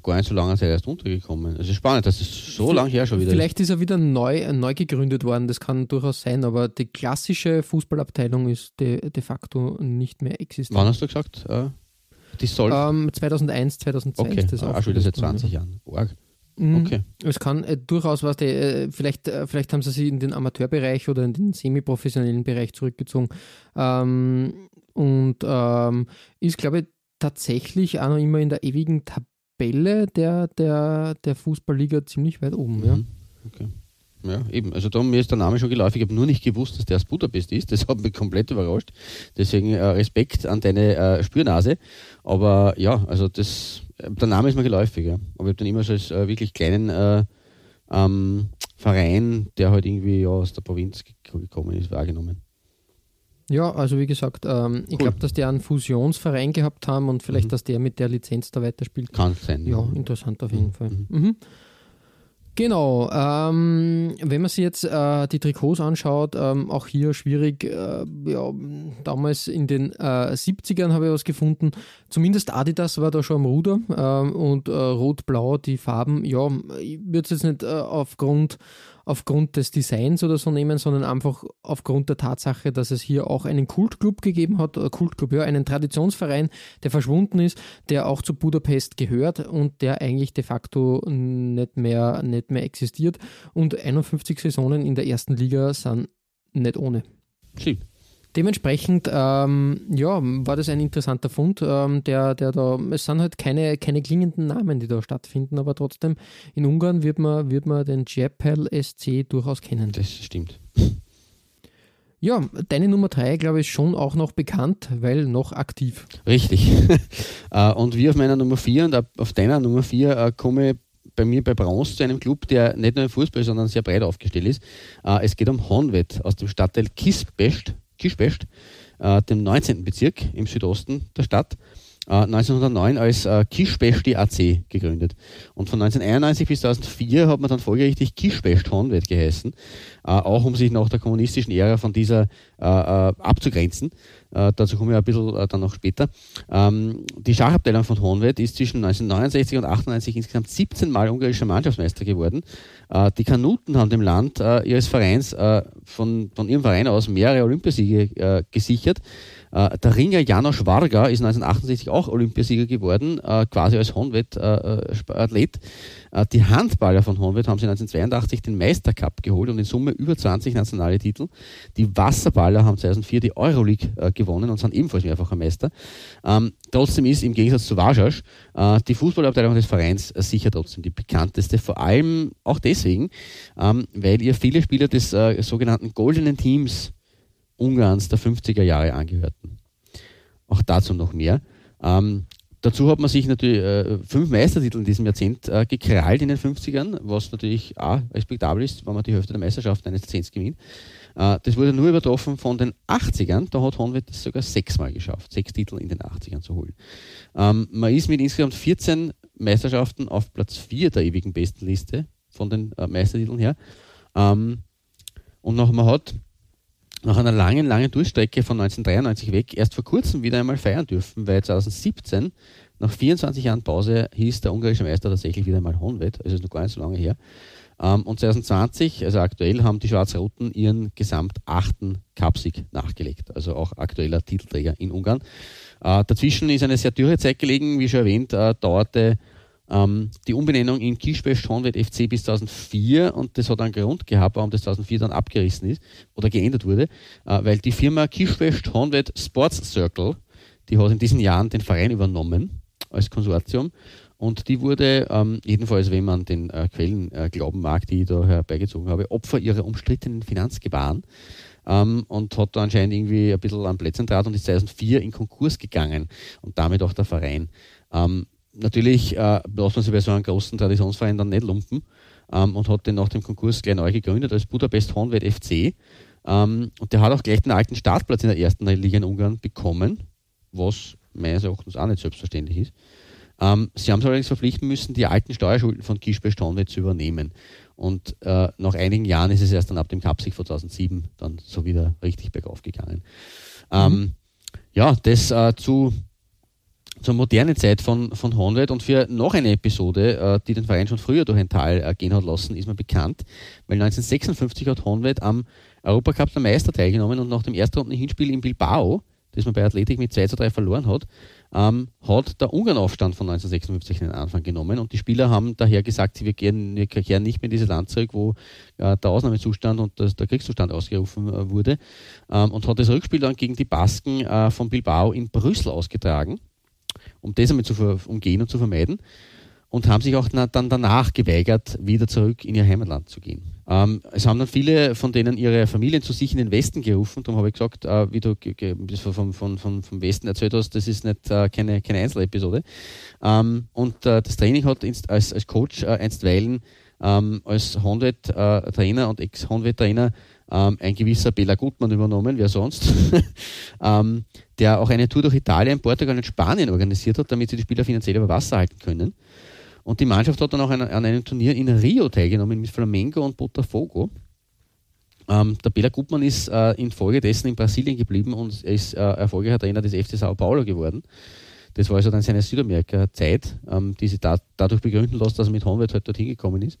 vor gar nicht so langer Zeit erst untergekommen. Es ist spannend, dass es so lange her schon wieder Vielleicht ist er wieder neu, neu gegründet worden, das kann durchaus sein, aber die klassische Fußballabteilung ist de, de facto nicht mehr existent. Wann hast du gesagt? Äh, die soll ähm, 2001, 2002 okay. ist das auch. Ah, schon wieder seit 20 Jahren. Org. Mhm. Okay. Es kann äh, durchaus was, äh, vielleicht, äh, vielleicht haben sie sich in den Amateurbereich oder in den semiprofessionellen Bereich zurückgezogen. Ähm, und ähm, ist, glaube ich, tatsächlich auch noch immer in der ewigen Tabelle Tabelle der, der, der Fußballliga ziemlich weit oben. Mhm. Ja. Okay. Ja, eben. Also da mir ist der Name schon geläufig. Ich habe nur nicht gewusst, dass der aus Budapest ist. Das hat mich komplett überrascht. Deswegen äh, Respekt an deine äh, Spürnase. Aber ja, also das, äh, der Name ist mir geläufig. Ja. Aber ich habe dann immer so als äh, wirklich kleinen äh, ähm, Verein, der halt irgendwie ja, aus der Provinz gekommen ist, wahrgenommen. Ja, also wie gesagt, ähm, ich glaube, dass die einen Fusionsverein gehabt haben und vielleicht, mhm. dass der mit der Lizenz da weiterspielt. Kann sein. Ja, interessant auf jeden mhm. Fall. Mhm. mhm. Genau, ähm, wenn man sich jetzt äh, die Trikots anschaut, ähm, auch hier schwierig, äh, ja, damals in den äh, 70ern habe ich was gefunden, zumindest Adidas war da schon am Ruder ähm, und äh, rot-blau, die Farben, ja, ich würde es jetzt nicht äh, aufgrund aufgrund des Designs oder so nehmen, sondern einfach aufgrund der Tatsache, dass es hier auch einen Kultclub gegeben hat, äh, Kultclub, ja, einen Traditionsverein, der verschwunden ist, der auch zu Budapest gehört und der eigentlich de facto nicht mehr, nicht mehr existiert. Und 51 Saisonen in der ersten Liga sind nicht ohne. Stimmt. Dementsprechend ähm, ja, war das ein interessanter Fund, ähm, der, der da, es sind halt keine, keine klingenden Namen, die da stattfinden, aber trotzdem in Ungarn wird man, wird man den Japel SC durchaus kennen. Das stimmt. Ja, deine Nummer 3, glaube ich, ist schon auch noch bekannt, weil noch aktiv. Richtig. Äh, und wie auf meiner Nummer 4 und auf deiner Nummer 4 äh, komme ich bei mir bei Bronze zu einem Club, der nicht nur im Fußball, sondern sehr breit aufgestellt ist. Äh, es geht um Honved aus dem Stadtteil Kispest Kispest, äh, dem 19. Bezirk im Südosten der Stadt. 1909 äh, als äh, Kispesti AC gegründet. Und von 1991 bis 2004 hat man dann folgerichtig Kispest Honved geheißen, äh, auch um sich nach der kommunistischen Ära von dieser äh, äh abzugrenzen. Dazu komme ich ein bisschen dann noch später. Ähm, die Schachabteilung von Honved ist zwischen 1969 und 1998 insgesamt 17 Mal ungarischer Mannschaftsmeister geworden. Die Kanuten haben dem Land ihres Vereins von, von ihrem Verein aus mehrere Olympiasiege gesichert. Äh, der Ringer Janosch Varga ist 1968 auch Olympiasieger geworden, äh, quasi als Honved-Athlet. Äh, die Handballer von Honved haben sie 1982 den Meistercup geholt und in Summe über 20 nationale Titel. Die Wasserballer haben 2004 die Euroleague gewonnen und sind ebenfalls mehrfacher Meister. Ähm, trotzdem ist im Gegensatz zu Vajasch die Fußballabteilung des Vereins sicher trotzdem die bekannteste, vor allem auch deswegen, ähm, weil ihr viele Spieler des sogenannten goldenen Teams Ungarns der 50er Jahre angehörten. Auch dazu noch mehr. Ähm, dazu hat man sich natürlich äh, fünf Meistertitel in diesem Jahrzehnt äh, gekrallt in den 50ern, was natürlich auch respektabel ist, wenn man die Hälfte der Meisterschaften eines Jahrzehnts gewinnt. Äh, das wurde nur übertroffen von den 80ern, da hat Honved das sogar sechsmal geschafft, sechs Titel in den 80ern zu holen. Ähm, man ist mit insgesamt 14 Meisterschaften auf Platz 4 der ewigen Bestenliste von den äh, Meistertiteln her. Ähm, und noch, man hat nach einer langen, langen Durchstrecke von 1993 weg erst vor kurzem wieder einmal feiern dürfen, weil 2017, nach 24 Jahren Pause, hieß der ungarische Meister tatsächlich wieder einmal Honved, also ist noch gar nicht so lange her. Ähm, und 2020, also aktuell, haben die Schwarz-Roten ihren gesamt achten Cupsieg nachgelegt, also auch aktueller Titelträger in Ungarn. Äh, dazwischen ist eine sehr dürre Zeit gelegen, wie schon erwähnt, äh, dauerte ähm, die Umbenennung in Kispest Honved FC bis 2004 und das hat einen Grund gehabt, warum das 2004 dann abgerissen ist oder geändert wurde, äh, weil die Firma Kispest Honved Sports Circle, die hat in diesen Jahren den Verein übernommen als Konsortium und die wurde, ähm, jedenfalls, wenn man den äh, Quellen äh, glauben mag, die ich da herbeigezogen habe, Opfer ihrer umstrittenen Finanzgebaren ähm, und hat da anscheinend irgendwie ein bisschen an Plätzen draht und ist 2004 in Konkurs gegangen und damit auch der Verein. Ähm, natürlich äh, lässt man sich bei so einem großen Traditionsverein dann nicht lumpen ähm, und hat den nach dem Konkurs gleich neu gegründet als Budapest Honved FC. Ähm, und der hat auch gleich den alten Startplatz in der ersten Liga in Ungarn bekommen, was meines Erachtens auch nicht selbstverständlich ist. Ähm, sie haben sich allerdings verpflichten müssen, die alten Steuerschulden von Kischbe Stonewet zu übernehmen. Und äh, nach einigen Jahren ist es erst dann ab dem von 2007 dann so wieder richtig bergauf gegangen. Ähm, mhm. ja, das äh, zu, zur modernen Zeit von, von Honved und für noch eine Episode, äh, die den Verein schon früher durch ein Tal äh, gehen hat lassen, ist mir bekannt, weil 1956 hat Honved am Europacup der Meister teilgenommen und nach dem ersten Hinspiel in Bilbao, das man bei Athletik mit 2 zu 3 verloren hat, ähm, hat der Ungarnaufstand von 1956 den Anfang genommen. Und die Spieler haben daher gesagt, wir kehren, wir kehren nicht mehr in dieses Land zurück, wo äh, der Ausnahmezustand und das, der Kriegszustand ausgerufen äh, wurde. Ähm, und hat das Rückspiel dann gegen die Basken äh, von Bilbao in Brüssel ausgetragen, um das einmal zu umgehen und zu vermeiden und haben sich auch dann danach geweigert, wieder zurück in ihr Heimatland zu gehen. Ähm, es haben dann viele von denen ihre Familien zu sich in den Westen gerufen. Darum habe ich gesagt, äh, wie du vom, vom, vom, vom Westen erzählt hast, das ist nicht äh, keine, keine Einzelepisode. Ähm, und äh, das Training hat als, als Coach äh, einstweilen ähm, als Honved-Trainer äh, und Ex-Honved-Trainer ähm, ein gewisser Bela Gutmann übernommen, wer sonst, ähm, der auch eine Tour durch Italien, Portugal und Spanien organisiert hat, damit sie die Spieler finanziell über Wasser halten können. Und die Mannschaft hat dann auch an, an einem Turnier in Rio teilgenommen mit Flamengo und Botafogo. Ähm, der Bela Gutmann ist äh, infolgedessen in Brasilien geblieben und ist äh, erfolgreicher Trainer des FC Sao Paulo geworden. Das war also dann seine Südamerika-Zeit, ähm, die sich da, dadurch begründen lässt, dass er mit Honved halt dorthin gekommen ist.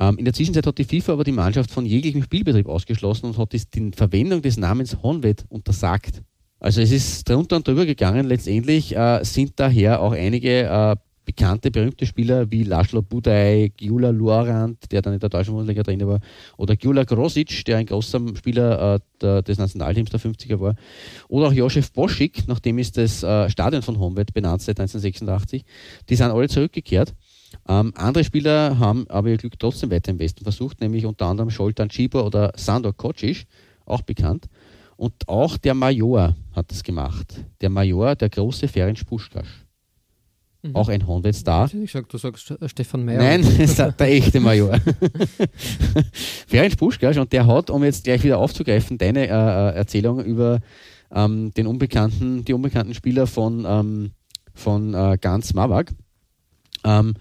Ähm, in der Zwischenzeit hat die FIFA aber die Mannschaft von jeglichem Spielbetrieb ausgeschlossen und hat die Verwendung des Namens Honved untersagt. Also es ist drunter und drüber gegangen. Letztendlich äh, sind daher auch einige äh, bekannte, berühmte Spieler wie Laszlo Budaj, Gyula Luarant, der dann in der deutschen Bundesliga drin war, oder Gyula Grosic, der ein großer Spieler äh, der, des Nationalteams der 50er war, oder auch Josef Boschik, nachdem ist das äh, Stadion von Honved benannt seit 1986, die sind alle zurückgekehrt. Ähm, andere Spieler haben aber ihr Glück trotzdem weiter im Westen versucht, nämlich unter anderem Scholtan Cibor oder Sandor Kocic, auch bekannt. Und auch der Major hat das gemacht. Der Major, der große Ferenc Puschkasch. Mhm. Auch ein Honved-Star. Ich sag, du sagst Stefan Meyer. Nein, der, echte Major. Ferenc Puschkasch und der hat, um jetzt gleich wieder aufzugreifen, deine äh, äh, Erzählung über ähm, den unbekannten, die unbekannten Spieler von, ähm, von äh, Ganz Mawak. Ähm,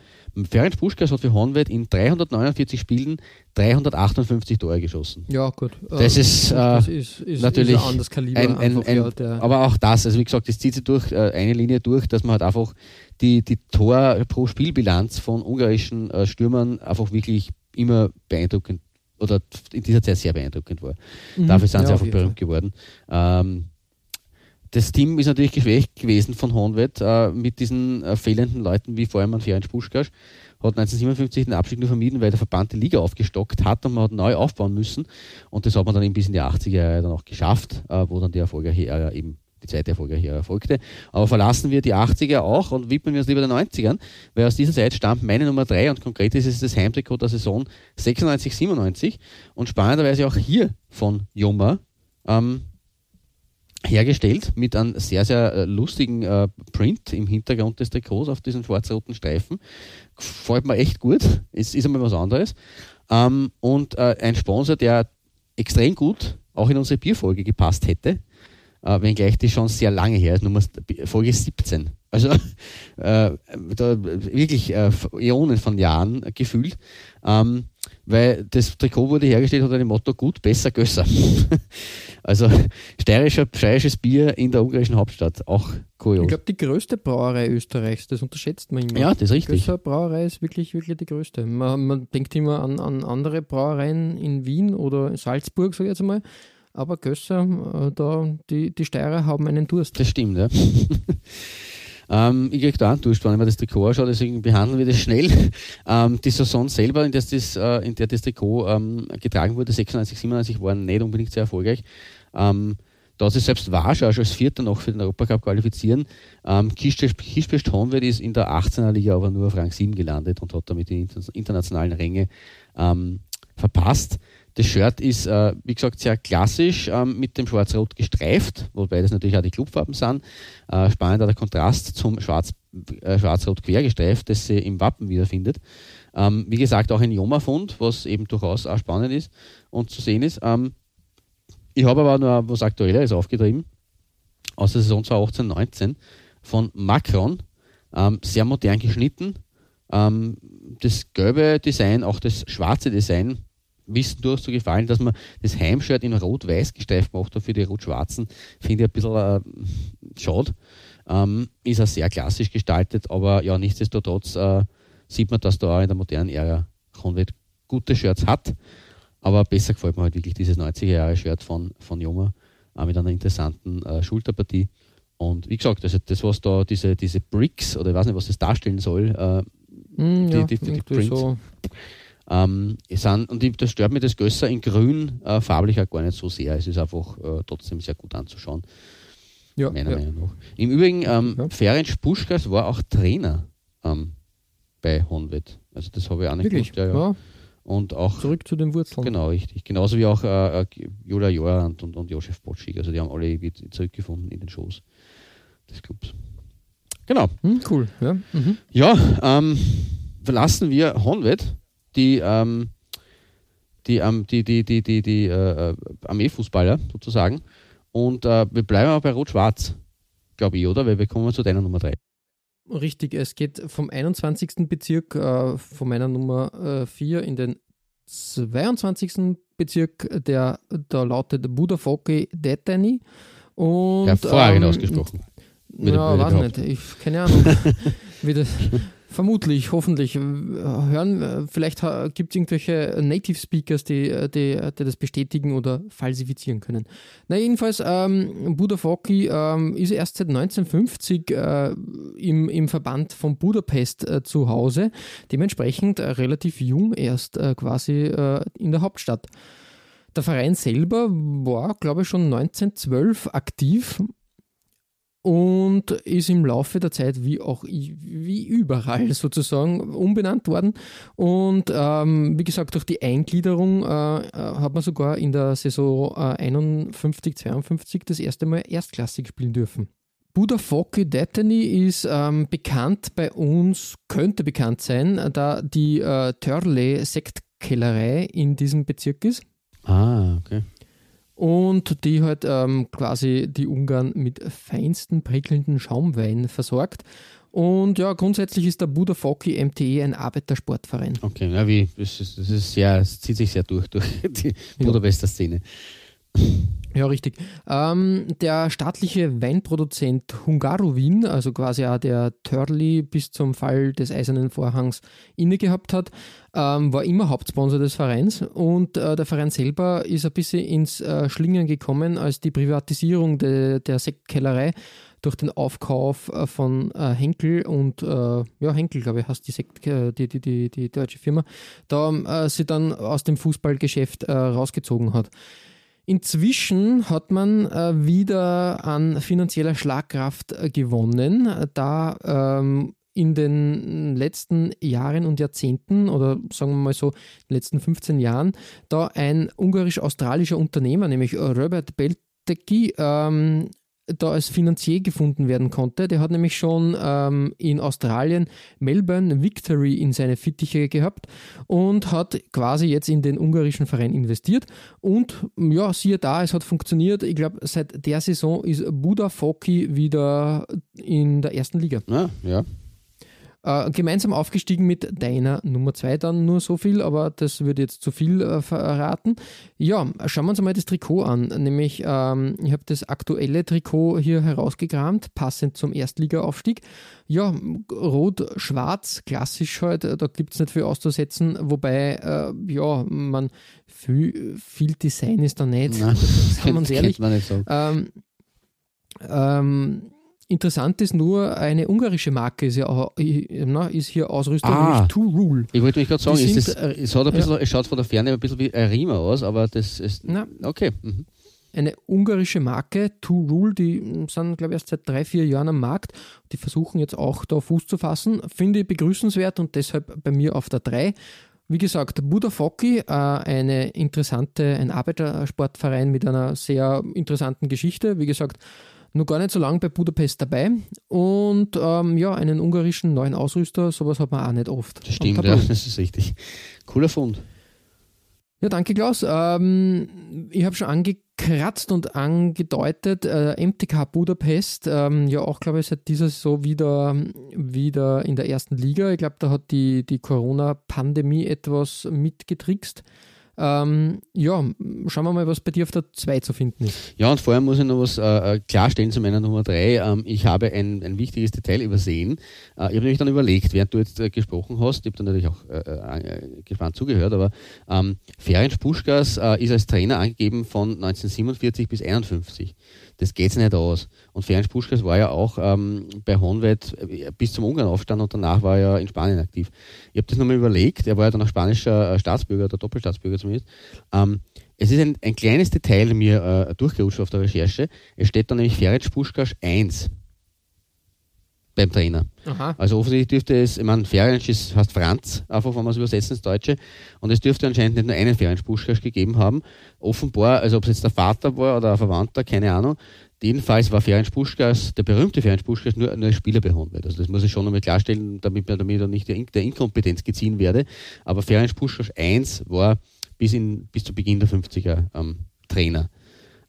Ferenc Puschkas hat für Honved in 349 Spielen 358 Tore geschossen. Ja, gut. Das ähm, ist, äh, das ist, ist natürlich ist ein anderes Kaliber. Ein, ein, ein, ja, aber auch das, also wie gesagt, das zieht sich durch äh, eine Linie durch, dass man halt einfach die, die Tor pro Spielbilanz von ungarischen äh, Stürmern einfach wirklich immer beeindruckend oder in dieser Zeit sehr beeindruckend war. Mhm. Dafür sind ja, sie einfach berühmt geworden. Ähm, das Team ist natürlich geschwächt gewesen von Honved äh, mit diesen äh, fehlenden Leuten wie vor allem an Ferenc Puschkasch. Hat 1957 den Abstieg nur vermieden, weil der Verband die Liga aufgestockt hat und man hat neu aufbauen müssen. Und das hat man dann eben bis in die 80er Jahre dann auch geschafft, äh, wo dann die erfolgreiche Ära eben die zweite erfolgreiche Ära folgte. Aber verlassen wir die 80er auch und widmen wir uns lieber den 90ern, weil aus dieser Zeit stammt meine Nummer 3 und konkret ist es das Heimtrikot der Saison 96-97 und spannenderweise auch hier von Joma. Ähm, hergestellt mit einem sehr, sehr äh, lustigen äh, Print im Hintergrund des Trikots auf diesen schwarz-roten Streifen. Gefällt mir echt gut. Es ist einmal was anderes. Ähm, und äh, ein Sponsor, der extrem gut auch in unsere Bierfolge gepasst hätte, äh, wenngleich die schon sehr lange her ist, Nummer Folge 17. Also äh, da wirklich äh, Äonen von Jahren gefühlt. Ähm, weil das Trikot wurde hergestellt unter dem Motto gut, besser, gösser. also steirischer, steirisches Bier in der ungarischen Hauptstadt, auch kurios. Ich glaube, die größte Brauerei Österreichs, das unterschätzt man immer. Ja, das ist richtig. Gösser Brauerei ist wirklich, wirklich die größte. Man, man denkt immer an, an andere Brauereien in Wien oder in Salzburg, sage ich jetzt mal. Aber Gösser, äh, da, die, die Steirer haben einen Durst. Das stimmt, ja. Ähm, ich kriege da einen Durst, wenn ich mir das Trikot anschaue, deswegen behandeln wir das schnell. Ähm, die Saison selber, in, das, äh, in der das Trikot ähm, getragen wurde, 96, 97, waren nicht unbedingt sehr erfolgreich. Ähm, da sich selbst Warsch auch schon als Vierter noch für den Europacup qualifizieren. Ähm, Kispest Honved ist in der 18er Liga aber nur auf Rang 7 gelandet und hat damit die internationalen Ränge ähm, verpasst. Das Shirt ist, äh, wie gesagt, sehr klassisch ähm, mit dem Schwarz-Rot gestreift, wobei das natürlich auch die Clubfarben sind. Äh, spannend der Kontrast zum Schwarz, äh, Schwarz-Rot quer das sie im Wappen wiederfindet. Ähm, wie gesagt, auch ein Joma-Fund, was eben durchaus auch spannend ist und zu sehen ist. Ähm, ich habe aber nur was Aktuelleres aufgetrieben, aus der Saison 2018-19 von Macron, ähm, sehr modern geschnitten. Ähm, das gelbe Design, auch das schwarze Design wissen durch zu gefallen, dass man das Heimshirt in rot-weiß gestreift gemacht hat für die rot-schwarzen. Finde ich ein bisschen äh, schade. Ähm, ist auch sehr klassisch gestaltet, aber ja, nichtsdestotrotz äh, sieht man, dass da auch in der modernen Ära Convent gute Shirts hat. Aber besser gefällt mir halt wirklich dieses 90er-Jahre-Shirt von, von Joma äh, mit einer interessanten äh, Schulterpartie. Und wie gesagt, also das, was da diese, diese Bricks oder ich weiß nicht, was das darstellen soll, äh, mm, die, ja, die, die, die Prints, so. Ähm, sind, und das stört mir das Gösser in Grün äh, farblich auch gar nicht so sehr. Es ist einfach äh, trotzdem sehr gut anzuschauen. Ja, meiner ja. Meinung nach. Im Übrigen, ähm, ja. Ferenc Puschkas war auch Trainer ähm, bei Honved. Also das habe ich auch nicht Wirklich? gewusst. Ja, ja. Und auch, Zurück zu den Wurzeln. Genau, richtig. Genauso wie auch äh, äh Julia Jorand und, und Josef Botschik. Also die haben alle zurückgefunden in den Shows des Clubs. Genau. Hm, cool, ja. Mhm. Ja, ähm, verlassen wir Honved die, ähm, die, ähm, die, die, die, die, die äh, Armeefußballer sozusagen. Und äh, wir bleiben aber bei Rot-Schwarz, glaube ich, oder? Weil wir kommen zu deiner Nummer 3. Richtig, es geht vom 21. Bezirk äh, von meiner Nummer 4 äh, in den 22. Bezirk, der da lautet Budafoki Detani. Und, Hervorragend ähm, ausgesprochen. Ja, weiß nicht, ich keine Ahnung, wie das, Vermutlich, hoffentlich. Hören, vielleicht gibt es irgendwelche Native Speakers, die, die, die, das bestätigen oder falsifizieren können. Na, jedenfalls, ähm, Buda Foki ähm, ist erst seit 1950 äh, im, im Verband von Budapest äh, zu Hause, dementsprechend äh, relativ jung erst äh, quasi äh, in der Hauptstadt. Der Verein selber war, glaube ich, schon 1912 aktiv und ist im Laufe der Zeit wie auch wie überall sozusagen umbenannt worden. Und ähm, wie gesagt, durch die Eingliederung äh, äh hat man sogar in der Saison äh, 51, 52 das erste Mal erstklassig spielen dürfen. Buda Foki Detany ist ähm, bekannt bei uns, könnte bekannt sein, da die äh, Törle Sektkellerei in diesem Bezirk ist. Ah, okay und die halt ähm, quasi die Ungarn mit feinsten prickelnden Schaumwein versorgt. Und ja, grundsätzlich ist der Buda Foki MTE ein Arbeitersportverein. Okay, ja, wie, das, ist, das ist sehr, es zieht sich sehr durch, durch die Budapester Szene. Ja, richtig. Ähm, der staatliche Weinproduzent Hungarovín, also quasi auch der Törli bis zum Fall des Eisernen Vorhangs inne gehabt hat, ähm, war immer Hauptsponsor des Vereins und äh, der Verein selber ist ein bisschen ins äh, Schlingern gekommen, als die Privatisierung de, der Sektkellerei durch den Aufkauf äh, von äh, Henkel und äh, ja, Henkel, glaube ich, heißt die, Sekt, die, die, die, die deutsche Firma, da sie dann aus dem Fußballgeschäft rausgezogen hat. Inzwischen hat man äh, wieder an finanzieller Schlagkraft äh, gewonnen, da ähm, in den letzten Jahren und Jahrzehnten oder sagen wir mal so, in den letzten 15 Jahren, da ein ungarisch-australischer Unternehmer, nämlich Robert Teki ähm, da als Finanzier gefunden werden konnte. Der hat nämlich schon ähm, in Australien Melbourne Victory in seine Fittiche gehabt und hat quasi jetzt in den ungarischen Verein investiert. Und ja, siehe da, es hat funktioniert. Ich glaube, seit der Saison ist Buda Foki wieder in der ersten Liga. Ja, ja. Äh, gemeinsam aufgestiegen mit deiner Nummer 2 dann nur so viel, aber das würde jetzt zu viel äh, verraten. Ja, schauen wir uns mal das Trikot an. Nämlich, ähm, ich habe das aktuelle Trikot hier herausgekramt, passend zum Erstliga-Aufstieg. Ja, rot-schwarz, klassisch halt, da gibt es nicht viel auszusetzen, wobei, äh, ja, man viel, viel, Design ist da nicht, Nein, sagen wir uns ehrlich. Man nicht sagen. Ähm, ähm, Interessant ist nur, eine ungarische Marke ist, ja auch, na, ist hier Ausrüstung, Ah. nämlich To Rule. Ich wollte mich gerade sagen, sind, ist, äh, es, bisschen, es schaut von der Ferne ein bisschen wie ein Riemer aus, aber das ist. Na. Okay. Mhm. Eine ungarische Marke, To Rule, die sind, glaube ich, erst seit drei, vier Jahren am Markt. Die versuchen jetzt auch da Fuß zu fassen. Finde ich begrüßenswert und deshalb bei mir auf der 3. Wie gesagt, Buda Foki, äh, eine interessante, ein Arbeitersportverein mit einer sehr interessanten Geschichte. Wie gesagt, nur gar nicht so lange bei Budapest dabei. Und ähm, ja, einen ungarischen neuen Ausrüster, sowas hat man auch nicht oft. Das stimmt, ja, das ist richtig. Cooler Fund. Ja, danke Klaus. Ähm, ich habe schon angekratzt und angedeutet, äh, MTK Budapest, ähm, ja auch glaube ich seit dieser Saison wieder, wieder in der ersten Liga. Ich glaube, da hat die, die Corona-Pandemie etwas mitgetrickst. Ähm, ja, schauen wir mal, was bei dir auf der 2 zu finden ist. Ja, und vorher muss ich noch was äh, klarstellen zu meiner Nummer 3. Ähm, ich habe ein, ein wichtiges Detail übersehen. Äh, ich habe nämlich dann überlegt, während du jetzt äh, gesprochen hast, ich habe dann natürlich auch äh, äh, gespannt zugehört, aber ähm, Ferenc Puschkas äh, ist als Trainer angegeben von 1947 bis 1951. Das geht nicht aus. Und Ferenc Puschkas war ja auch ähm, bei Honved äh, bis zum Ungarn-Aufstand und danach war er in Spanien aktiv. Ich habe das nochmal überlegt, er war ja dann auch spanischer äh, Staatsbürger oder Doppelstaatsbürger zumindest. Ähm, es ist ein, ein kleines Detail mir äh, durchgerutscht auf der Recherche. Es steht da nämlich Ferenc Puschkas 1 beim Trainer. Aha. Also offensichtlich dürfte es, ich meine, Ferenc ist, heißt Franz, einfach wenn man es übersetzt ins Deutsche, und es dürfte anscheinend nicht nur einen Ferenc Puschkas gegeben haben. Offenbar, also ob es jetzt der Vater war oder ein Verwandter, keine Ahnung. Jedenfalls war Ferenc Puschkas, der berühmte Ferenc Puschkas, nur, nur als Spieler behandelt. Also das muss ich schon nochmal klarstellen, damit man damit nicht der, In- der Inkompetenz geziehen werde. Aber Ferenc Puschkas 1 war bis, in, bis zu Beginn der 50er ähm, Trainer.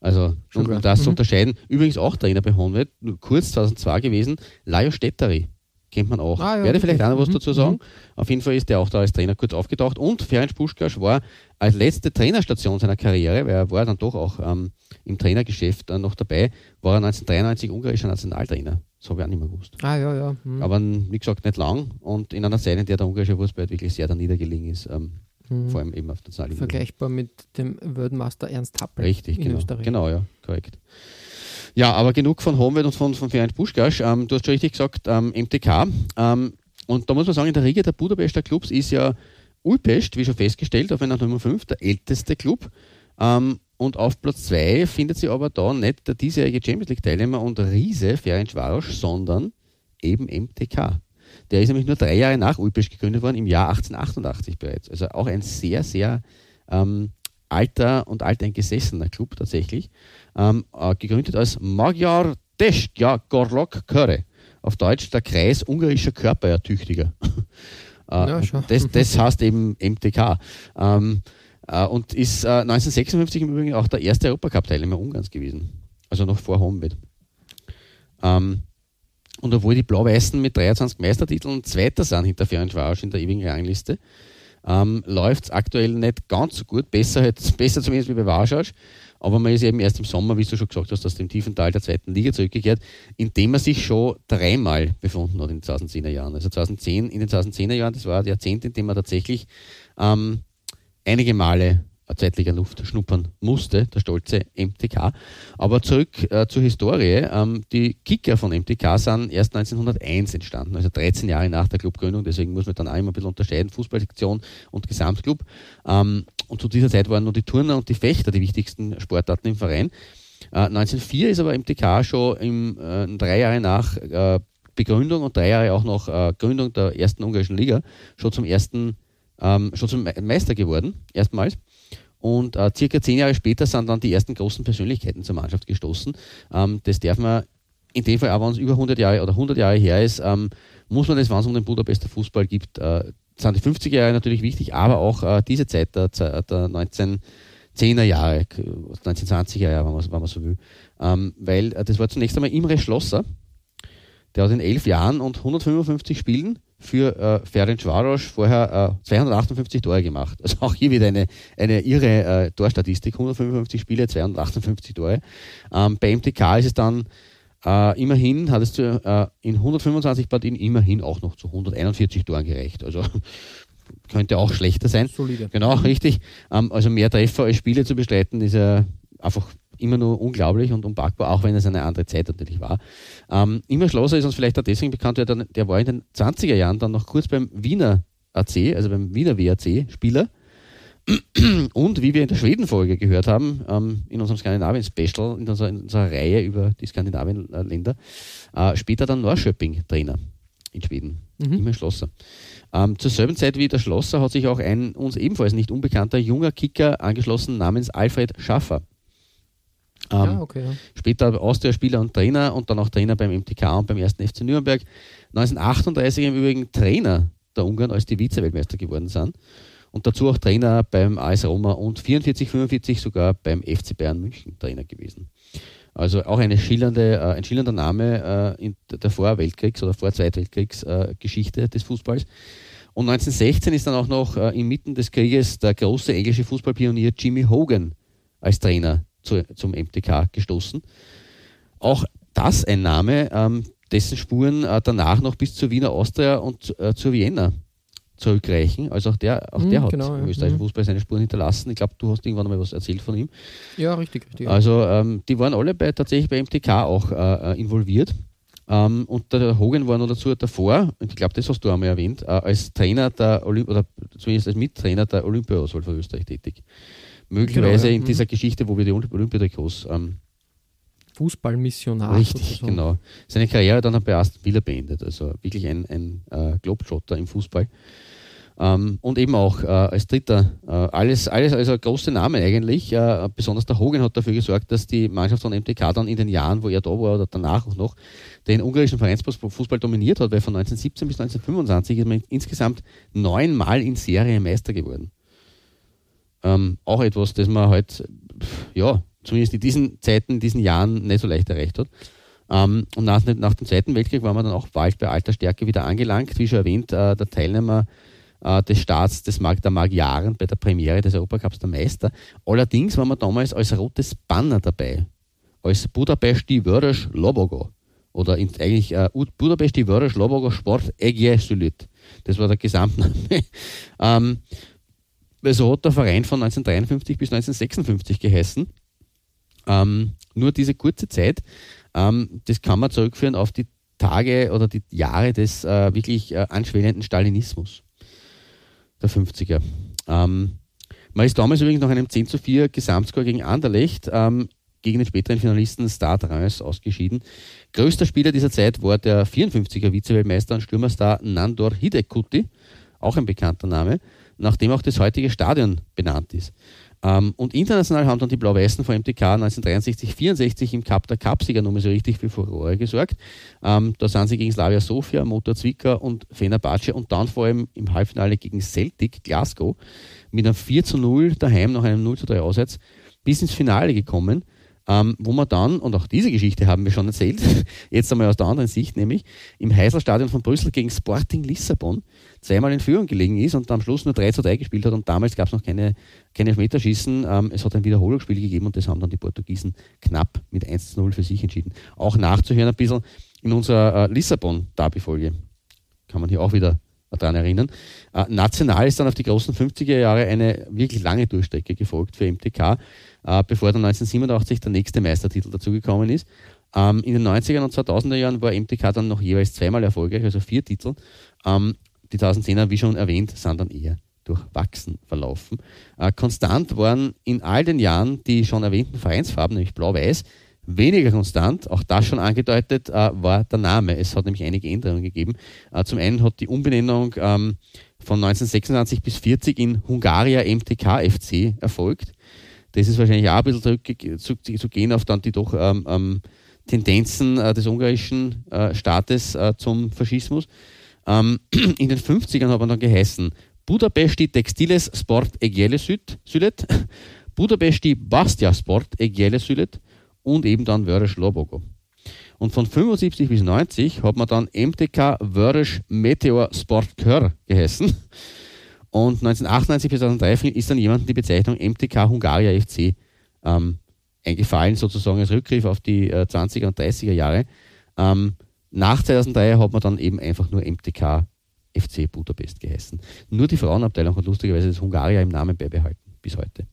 Also, Schon um, um das zu Mhm. unterscheiden. Übrigens auch Trainer bei Honved, kurz 2002 gewesen, Lajos Stetteri. Kennt man auch. Ah, ja, Werde vielleicht auch noch was Mhm, dazu sagen. Auf jeden Fall ist der auch da als Trainer kurz aufgetaucht. Und Ferenc Puschkas war als letzte Trainerstation seiner Karriere, weil er war dann doch auch ähm, im Trainergeschäft äh, noch dabei, war er 1993 ungarischer Nationaltrainer. Das habe ich auch nicht mehr gewusst. Ah, ja, ja. hm. Aber wie gesagt, nicht lang und in einer Zeit, in der der ungarische Fußball wirklich sehr da niedergelegen ist, ähm, Hm. vor allem eben auf der Nationalliga. Vergleichbar mit dem Weltmaster Ernst Happel Richtig, genau. Österreich. Genau, ja, korrekt. Ja, aber genug von Homewed und von, von Ferenc Puschkasch. Ähm, du hast schon richtig gesagt, ähm, MTK. Ähm, und da muss man sagen, in der Riege der Budapester Clubs ist ja Ulpest, wie schon festgestellt, auf einer Nummer 5 der älteste Club. Ähm, und auf Platz 2 findet sich aber da nicht der diesjährige Champions League-Teilnehmer und Riese Ferenc Varos, sondern eben MTK. Der ist nämlich nur drei Jahre nach Ulpest gegründet worden, im Jahr 1888 bereits. Also auch ein sehr, sehr ähm, alter und alteingesessener Club tatsächlich. Ähm, äh, gegründet als Magyar Testja Gorlok Köre. Auf Deutsch der Kreis ungarischer Körperertüchtiger. äh, Ja, schon. das, das heißt eben MTK. Ähm, äh, und ist äh, 1956 im Übrigen auch der erste Europacup-Teilnehmer Ungarns gewesen. Also noch vor Homewed. Ähm, und obwohl die Blau-Weißen mit 23 Meistertiteln Zweiter sind hinter Ferencvaros in der ewigen Rangliste, ähm, läuft es aktuell nicht ganz so gut. Besser, halt, besser zumindest wie bei Warschausch. Aber man ist eben erst im Sommer, wie du schon gesagt hast, aus dem tiefen Tal der zweiten Liga zurückgekehrt, indem man sich schon dreimal befunden hat in den 2010er Jahren. Also 2010, in den 2010er Jahren, das war ein Jahrzehnt, in dem man tatsächlich ähm, einige Male zeitlicher Luft schnuppern musste, der stolze MTK. Aber zurück äh, zur Historie. Ähm, die Kicker von MTK sind erst 1901 entstanden, also 13 Jahre nach der Clubgründung. Deswegen muss man dann auch immer ein bisschen unterscheiden, Fußballsektion und Gesamtclub. Ähm, und zu dieser Zeit waren nur die Turner und die Fechter die wichtigsten Sportarten im Verein. Äh, 1904 ist aber MTK schon im, äh, drei Jahre nach äh, Begründung und drei Jahre auch nach äh, Gründung der ersten ungarischen Liga schon zum ersten, ähm, schon zum Me- Meister geworden, erstmals. Und äh, circa zehn Jahre später sind dann die ersten großen Persönlichkeiten zur Mannschaft gestoßen. Ähm, das darf man in dem Fall, auch wenn es über 100 Jahre oder 100 Jahre her ist, ähm, muss man das, wenn es um den Budapester Fußball gibt, äh, sind die 50er Jahre natürlich wichtig, aber auch äh, diese Zeit der, der 1910er Jahre, 1920er Jahre, wenn man, wenn man so will. Ähm, weil äh, das war zunächst einmal Imre Schlosser, der hat in elf Jahren und 155 Spielen für äh, Ferenc Varos vorher äh, 258 Tore gemacht. Also auch hier wieder eine, eine irre äh, Torstatistik. 155 Spiele, 258 Tore. Ähm, bei MTK ist es dann äh, immerhin, hat es zu, äh, in 125 Partien immerhin auch noch zu 141 Toren gereicht. Also könnte auch schlechter sein. Solide. Genau, richtig. Ähm, also mehr Treffer als Spiele zu bestreiten, ist ja einfach immer nur unglaublich und unpackbar, auch wenn es eine andere Zeit natürlich war. Ähm, Immer Schlosser ist uns vielleicht auch deswegen bekannt, weil der, der war in den 20er Jahren dann noch kurz beim Wiener AC, also beim Wiener WAC Spieler. Und wie wir in der Schweden-Folge gehört haben, ähm, in unserem Skandinavien-Special, in unserer, in unserer, Reihe über die Skandinavien-Länder, äh, später dann Norrköping-Trainer in Schweden. Mhm. Immer Schlosser. Ähm, zur selben Zeit wie der Schlosser hat sich auch ein uns ebenfalls nicht unbekannter junger Kicker angeschlossen namens Alfred Schaffer. Ähm, ja, okay, ja. Später Austria-Spieler und Trainer und dann auch Trainer beim MTK und beim 1. FC Nürnberg. 1938 im Übrigen Trainer der Ungarn, als die Vize-Weltmeister geworden sind. Und dazu auch Trainer beim AS Roma und 44, 45 sogar beim FC Bayern München Trainer gewesen. Also auch eine schillernde, äh, ein schillernder Name äh, in der Vor-Weltkriegs- oder Vor-Zweitweltkriegs-Geschichte äh, des Fußballs. Und 1916 ist dann auch noch äh, inmitten des Krieges der große englische Fußballpionier Jimmy Hogan als Trainer zu, zum MTK gestoßen. Auch das ein Name, ähm, dessen Spuren äh, danach noch bis zur Wiener Austria und äh, zur Vienna zurückreichen. Also auch der, auch der mhm, hat genau, im österreichischen ja. Fußball seine Spuren hinterlassen. Ich glaube, du hast irgendwann mal was erzählt von ihm. Ja, richtig. richtig also ähm, die waren alle bei, tatsächlich bei MTK auch äh, äh, involviert. Ähm, und der Hogan war noch dazu davor, ich glaube, das hast du einmal erwähnt, äh, als Trainer der Olymp oder zumindest als Mittrainer der Olympia-Auswahl für Österreich tätig möglicherweise genau, ja. in dieser mhm. Geschichte, wo wir die Olympiatrikots ähm, Fußballmissionar. Richtig, so. genau. Seine Karriere dann bei Aston Villa beendet, also wirklich ein, ein äh, Globetrotter im Fußball. Ähm, und eben auch äh, als Dritter, äh, alles, alles also große Namen eigentlich. Äh, besonders der Hogan hat dafür gesorgt, dass die Mannschaft von MTK dann in den Jahren, wo er da war oder danach auch noch, den ungarischen Vereinsfußball dominiert hat, weil von 1917 bis 1925 ist man insgesamt neunmal in Serie Meister geworden. Ähm, auch etwas, das man halt, ja, zumindest in diesen Zeiten, in diesen Jahren nicht so leicht erreicht hat. Ähm, und nach, nach, dem Zweiten Weltkrieg war man dann auch bald bei alter Stärke wieder angelangt. Wie schon erwähnt, äh, der Teilnehmer des Staats des Mag der Magyaren bei der Premiere des Europacups der Meister. Allerdings war man damals als rotes Banner dabei. Als Budapesti Vörös Lobogo. Oder eigentlich äh, Budapesti Vörös Lobogo Sport Egyesülit. Das war der Gesamtname. ähm, so hat der Verein von 1953 bis 1956 geheißen. Ähm, nur diese kurze Zeit, ähm, das kann man zurückführen auf die Tage oder die Jahre des äh, wirklich äh, anschwellenden Stalinismus der 50er. Ähm, man ist damals übrigens nach einem 10 zu 4 Gesamtscore gegen Anderlecht ähm, gegen den späteren Finalisten Stade Reims ausgeschieden. Größter Spieler dieser Zeit war der 54er Vize-Weltmeister und Stürmerstar Nandor Hidekuti, auch ein bekannter Name nach dem auch das heutige Stadion benannt ist. Ähm, und international haben dann die Blau-Weißen vor MTK 1963, 64 im Cup der Cupsiegernummer so richtig für Furore gesorgt. Ähm, da sind sie gegen Slavia Sofia, Motor Zwickau und Fenerbahce und dann vor allem im Halbfinale gegen Celtic Glasgow mit einem 4 zu 0 daheim nach einem 0 zu 3 Auswärts bis ins Finale gekommen ähm, wo man dann, und auch diese Geschichte haben wir schon erzählt, jetzt einmal aus der anderen Sicht, nämlich im Heiselstadion von Brüssel gegen Sporting Lissabon zweimal in Führung gelegen ist und am Schluss nur 3 zu 3 gespielt hat und damals gab es noch keine, keine Elfmeterschießen. Ähm, es hat ein Wiederholungsspiel gegeben und das haben dann die Portugiesen knapp mit 1 zu 0 für sich entschieden. Auch nachzuhören ein bisschen in unserer äh, Lissabon-Derby-Folge. Kann man hier auch wieder daran erinnern. Äh, national ist dann auf die großen 50er Jahre eine wirklich lange Durchstrecke gefolgt für MTK äh, bevor dann 1987 der nächste Meistertitel dazugekommen ist. Ähm, in den 90er und 2000er Jahren war MTK dann noch jeweils zweimal erfolgreich, also vier Titel. Ähm, die 1010er, wie schon erwähnt, sind dann eher durchwachsen verlaufen. Äh, konstant waren in all den Jahren die schon erwähnten Vereinsfarben, nämlich blau-weiß, weniger konstant, auch das schon angedeutet, äh, war der Name. Es hat nämlich einige Änderungen gegeben. Äh, zum einen hat die Umbenennung ähm, von 1926 bis 40 in Hungaria MTK FC erfolgt. Das ist wahrscheinlich auch ein bisschen zurück zu, zu gehen auf dann die doch ähm, ähm, Tendenzen des ungarischen Staates zum Faschismus. Ähm, in den 50ern hat man dann geheißen Budapesti Textiles Sport Egiele Sület, Budapesti Bastia Sport Egiele Sület und eben dann Vörös Lobogo. Und von 75 bis 90 hat man dann MTK Vörös Meteor Sport Kör geheißen. Und 1998 bis 2003 ist dann jemandem die Bezeichnung MTK Hungaria FC ähm, eingefallen, sozusagen als Rückgriff auf die äh, 20er und 30er Jahre. Ähm, nach 2003 hat man dann eben einfach nur MTK FC Budapest geheißen. Nur die Frauenabteilung hat lustigerweise das Hungaria im Namen beibehalten, bis heute.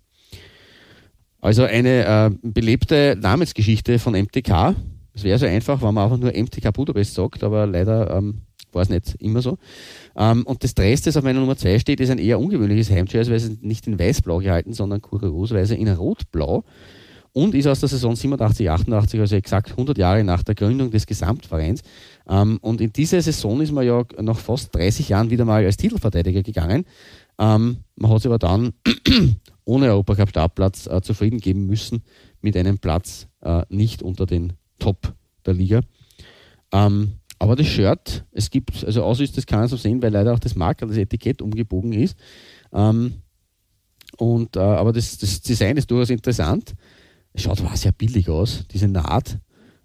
Also eine äh, belebte Namensgeschichte von MTK. Es wäre so einfach, wenn man einfach nur MTK Budapest sagt, aber leider ähm, war es nicht immer so. Ähm, und das Dress, das auf meiner Nummer 2 steht, ist ein eher ungewöhnliches Heimjersey, weil es nicht in weiß-blau gehalten, sondern kuriosweise in rot-blau und ist aus der Saison 87, 88, also exakt 100 Jahre nach der Gründung des Gesamtvereins. Ähm, und in dieser Saison ist man ja nach fast 30 Jahren wieder mal als Titelverteidiger gegangen. Ähm, man hat sich aber dann ohne Europacup-Startplatz äh, zufrieden geben müssen mit einem Platz äh, nicht unter den Top der Liga. Ähm, aber das Shirt, es gibt, also aus ist das kann man so sehen, weil leider auch das Marker, das Etikett umgebogen ist. Ähm, und, äh, aber das, das Design ist durchaus interessant. Schaut war sehr billig aus, diese Naht.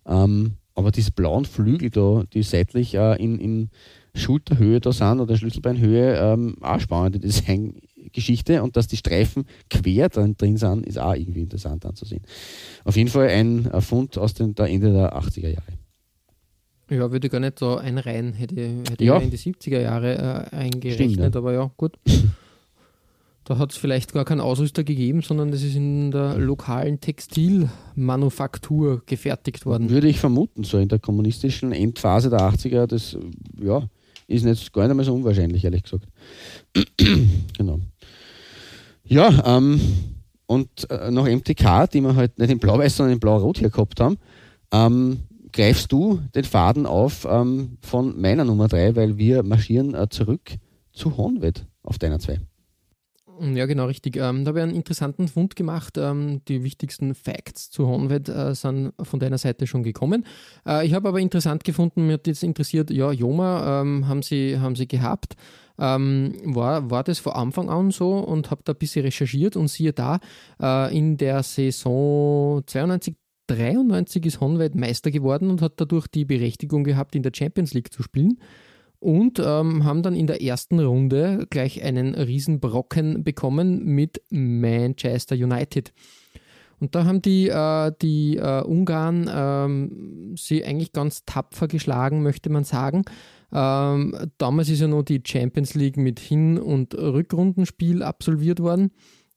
Ähm, aber diese blauen Flügel da, die seitlich äh, in, in Schulterhöhe da sind oder Schlüsselbeinhöhe, ähm, auch spannende Designgeschichte. Und dass die Streifen quer drin, drin sind, ist auch irgendwie interessant anzusehen. Auf jeden Fall ein Fund aus dem der Ende der 80er Jahre. Ja, würde gar nicht so einreihen, hätte, hätte ja. ich in die 70er Jahre äh, eingerechnet, Stimmt, ja. aber ja, gut. Da hat es vielleicht gar keinen Ausrüster gegeben, sondern das ist in der lokalen Textilmanufaktur gefertigt worden. Würde ich vermuten, so in der kommunistischen Endphase der 80er, das ja, ist nicht, gar nicht mehr so unwahrscheinlich, ehrlich gesagt. genau. Ja, ähm, und äh, noch MTK, die wir halt nicht in Blau-Weiß, sondern in Blau-Rot hier gehabt haben, ähm, greifst du den Faden auf ähm, von meiner Nummer 3, weil wir marschieren äh, zurück zu Honved auf deiner 2. Ja, genau, richtig. Ähm, da habe ich einen interessanten Fund gemacht. Ähm, die wichtigsten Facts zu Honved äh, sind von deiner Seite schon gekommen. Äh, ich habe aber interessant gefunden, mir hat jetzt interessiert, ja, Joma ähm, haben, sie, haben sie gehabt. Ähm, war, war das von Anfang an so und habe da ein bisschen recherchiert und siehe da, äh, in der Saison 92, 93 ist Honved Meister geworden und hat dadurch die Berechtigung gehabt, in der Champions League zu spielen und ähm, haben dann in der ersten Runde gleich einen Riesenbrocken bekommen mit Manchester United. Und da haben die, äh, die äh, Ungarn ähm, sie eigentlich ganz tapfer geschlagen, möchte man sagen. Ähm, damals ist ja noch die Champions League mit Hin- und Rückrundenspiel absolviert worden.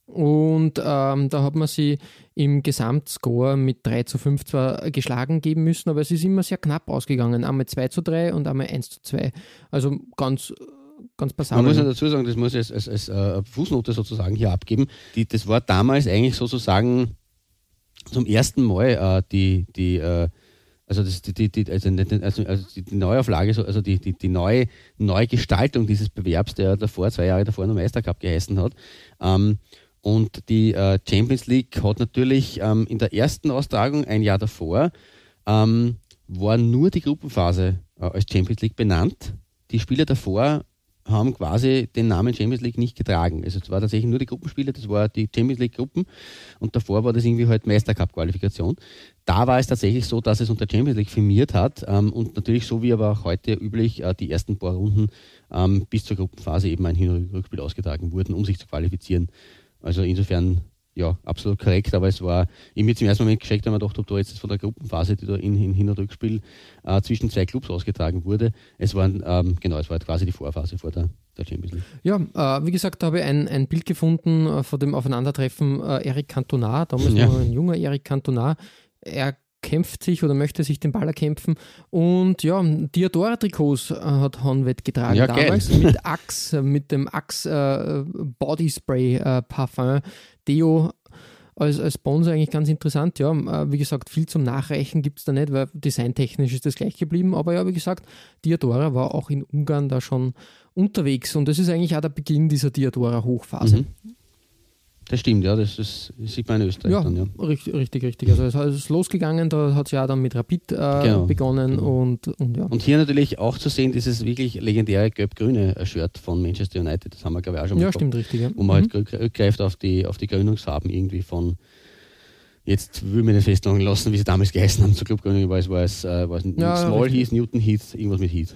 Und ähm, da hat man sie im Gesamtscore mit 3 zu 5 zwar geschlagen geben müssen, aber es ist immer sehr knapp ausgegangen. Einmal 2 zu 3 und einmal 1 zu 2. Also ganz, ganz passabel. Man muss ja dazu sagen, das muss ich als, als, als äh, Fußnote sozusagen hier abgeben. Die, das war damals eigentlich sozusagen zum ersten Mal äh, die, die äh, also, das, die, die, also, also, also die Neuauflage, also die, die, die neue Neugestaltung dieses Bewerbs, der davor, zwei Jahre davor noch Meistercup geheißen hat. Ähm, und die äh, Champions League hat natürlich ähm, in der ersten Austragung, ein Jahr davor, ähm, war nur die Gruppenphase äh, als Champions League benannt. Die Spiele davor haben quasi den Namen Champions League nicht getragen. Also es war tatsächlich nur die Gruppenspiele, das war die Champions League Gruppen und davor war das irgendwie halt Meistercup Qualifikation. Da war es tatsächlich so, dass es unter Champions League firmiert hat ähm, und natürlich so wie aber auch heute üblich äh, die ersten paar Runden ähm, bis zur Gruppenphase eben ein Hin- und Rückspiel ausgetragen wurden, um sich zu qualifizieren. Also insofern, ja, absolut korrekt, aber es war, ich mir zum ersten Moment geschickt, wenn man gedacht, ob da jetzt von der Gruppenphase, die da in, in Hin- und Rückspiel äh, zwischen zwei Clubs ausgetragen wurde, es war, ähm, genau, es war quasi die Vorphase vor der, der Champions League. Ja, äh, wie gesagt, da habe ich ein, ein Bild gefunden äh, von dem Aufeinandertreffen äh, Eric Cantona, damals ja. noch ein junger Eric Cantona. Er kämpft sich oder möchte sich den Ball erkämpfen. Und ja, Diadora-Trikots äh, hat Honved getragen ja, damals geil. mit Axe, mit dem Axe äh, Body Spray äh, Parfum Deo. als, als Sponsor eigentlich ganz interessant. Ja, äh, wie gesagt, viel zum Nachreichen gibt es da nicht, weil designtechnisch ist das gleich geblieben. Aber ja, wie gesagt, Diadora war auch in Ungarn da schon unterwegs und das ist eigentlich auch der Beginn dieser Diadora-Hochphase. Mhm. Das stimmt, ja, das, ist, das sieht man in Österreich ja, dann, ja. Richtig, richtig, richtig. Also es ist losgegangen, da hat es ja dann mit Rapid äh, genau. begonnen genau. Und, und ja. Und hier natürlich auch zu sehen, dieses wirklich legendäre gelb-grüne Shirt von Manchester United, das haben wir glaube ich auch schon mal Ja, stimmt, richtig. Ja. Wo man halt mhm. halt rückgreift auf die, auf die Gründungsfarben irgendwie von, jetzt will mir nicht festlegen lassen, wie sie damals geheißen haben zur Clubgründung, weil es war es, äh, war es ja, Small richtig. hieß, Newton hieß, irgendwas mit Heath.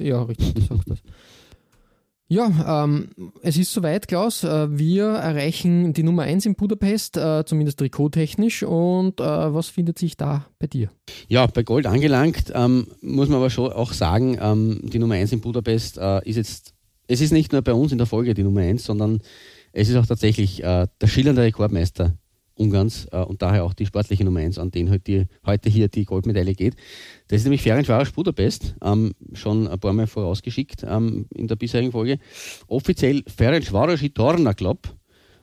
ja, richtig, du sagst das. Ja, ähm, es ist soweit, Klaus. Äh, wir erreichen die Nummer 1 in Budapest, äh, zumindest trikottechnisch. Und äh, was findet sich da bei dir? Ja, bei Gold angelangt, ähm, muss man aber schon auch sagen, ähm, die Nummer 1 in Budapest äh, ist jetzt, es ist nicht nur bei uns in der Folge die Nummer 1, sondern es ist auch tatsächlich äh, der schillernde Rekordmeister Ungarns äh, und daher auch die sportliche Nummer 1, an den halt heute hier die Goldmedaille geht. Das ist nämlich Ferencvaros Budapest, ähm, schon ein paar Mal vorausgeschickt ähm, in der bisherigen Folge. Offiziell Ferencvaros Torna Club,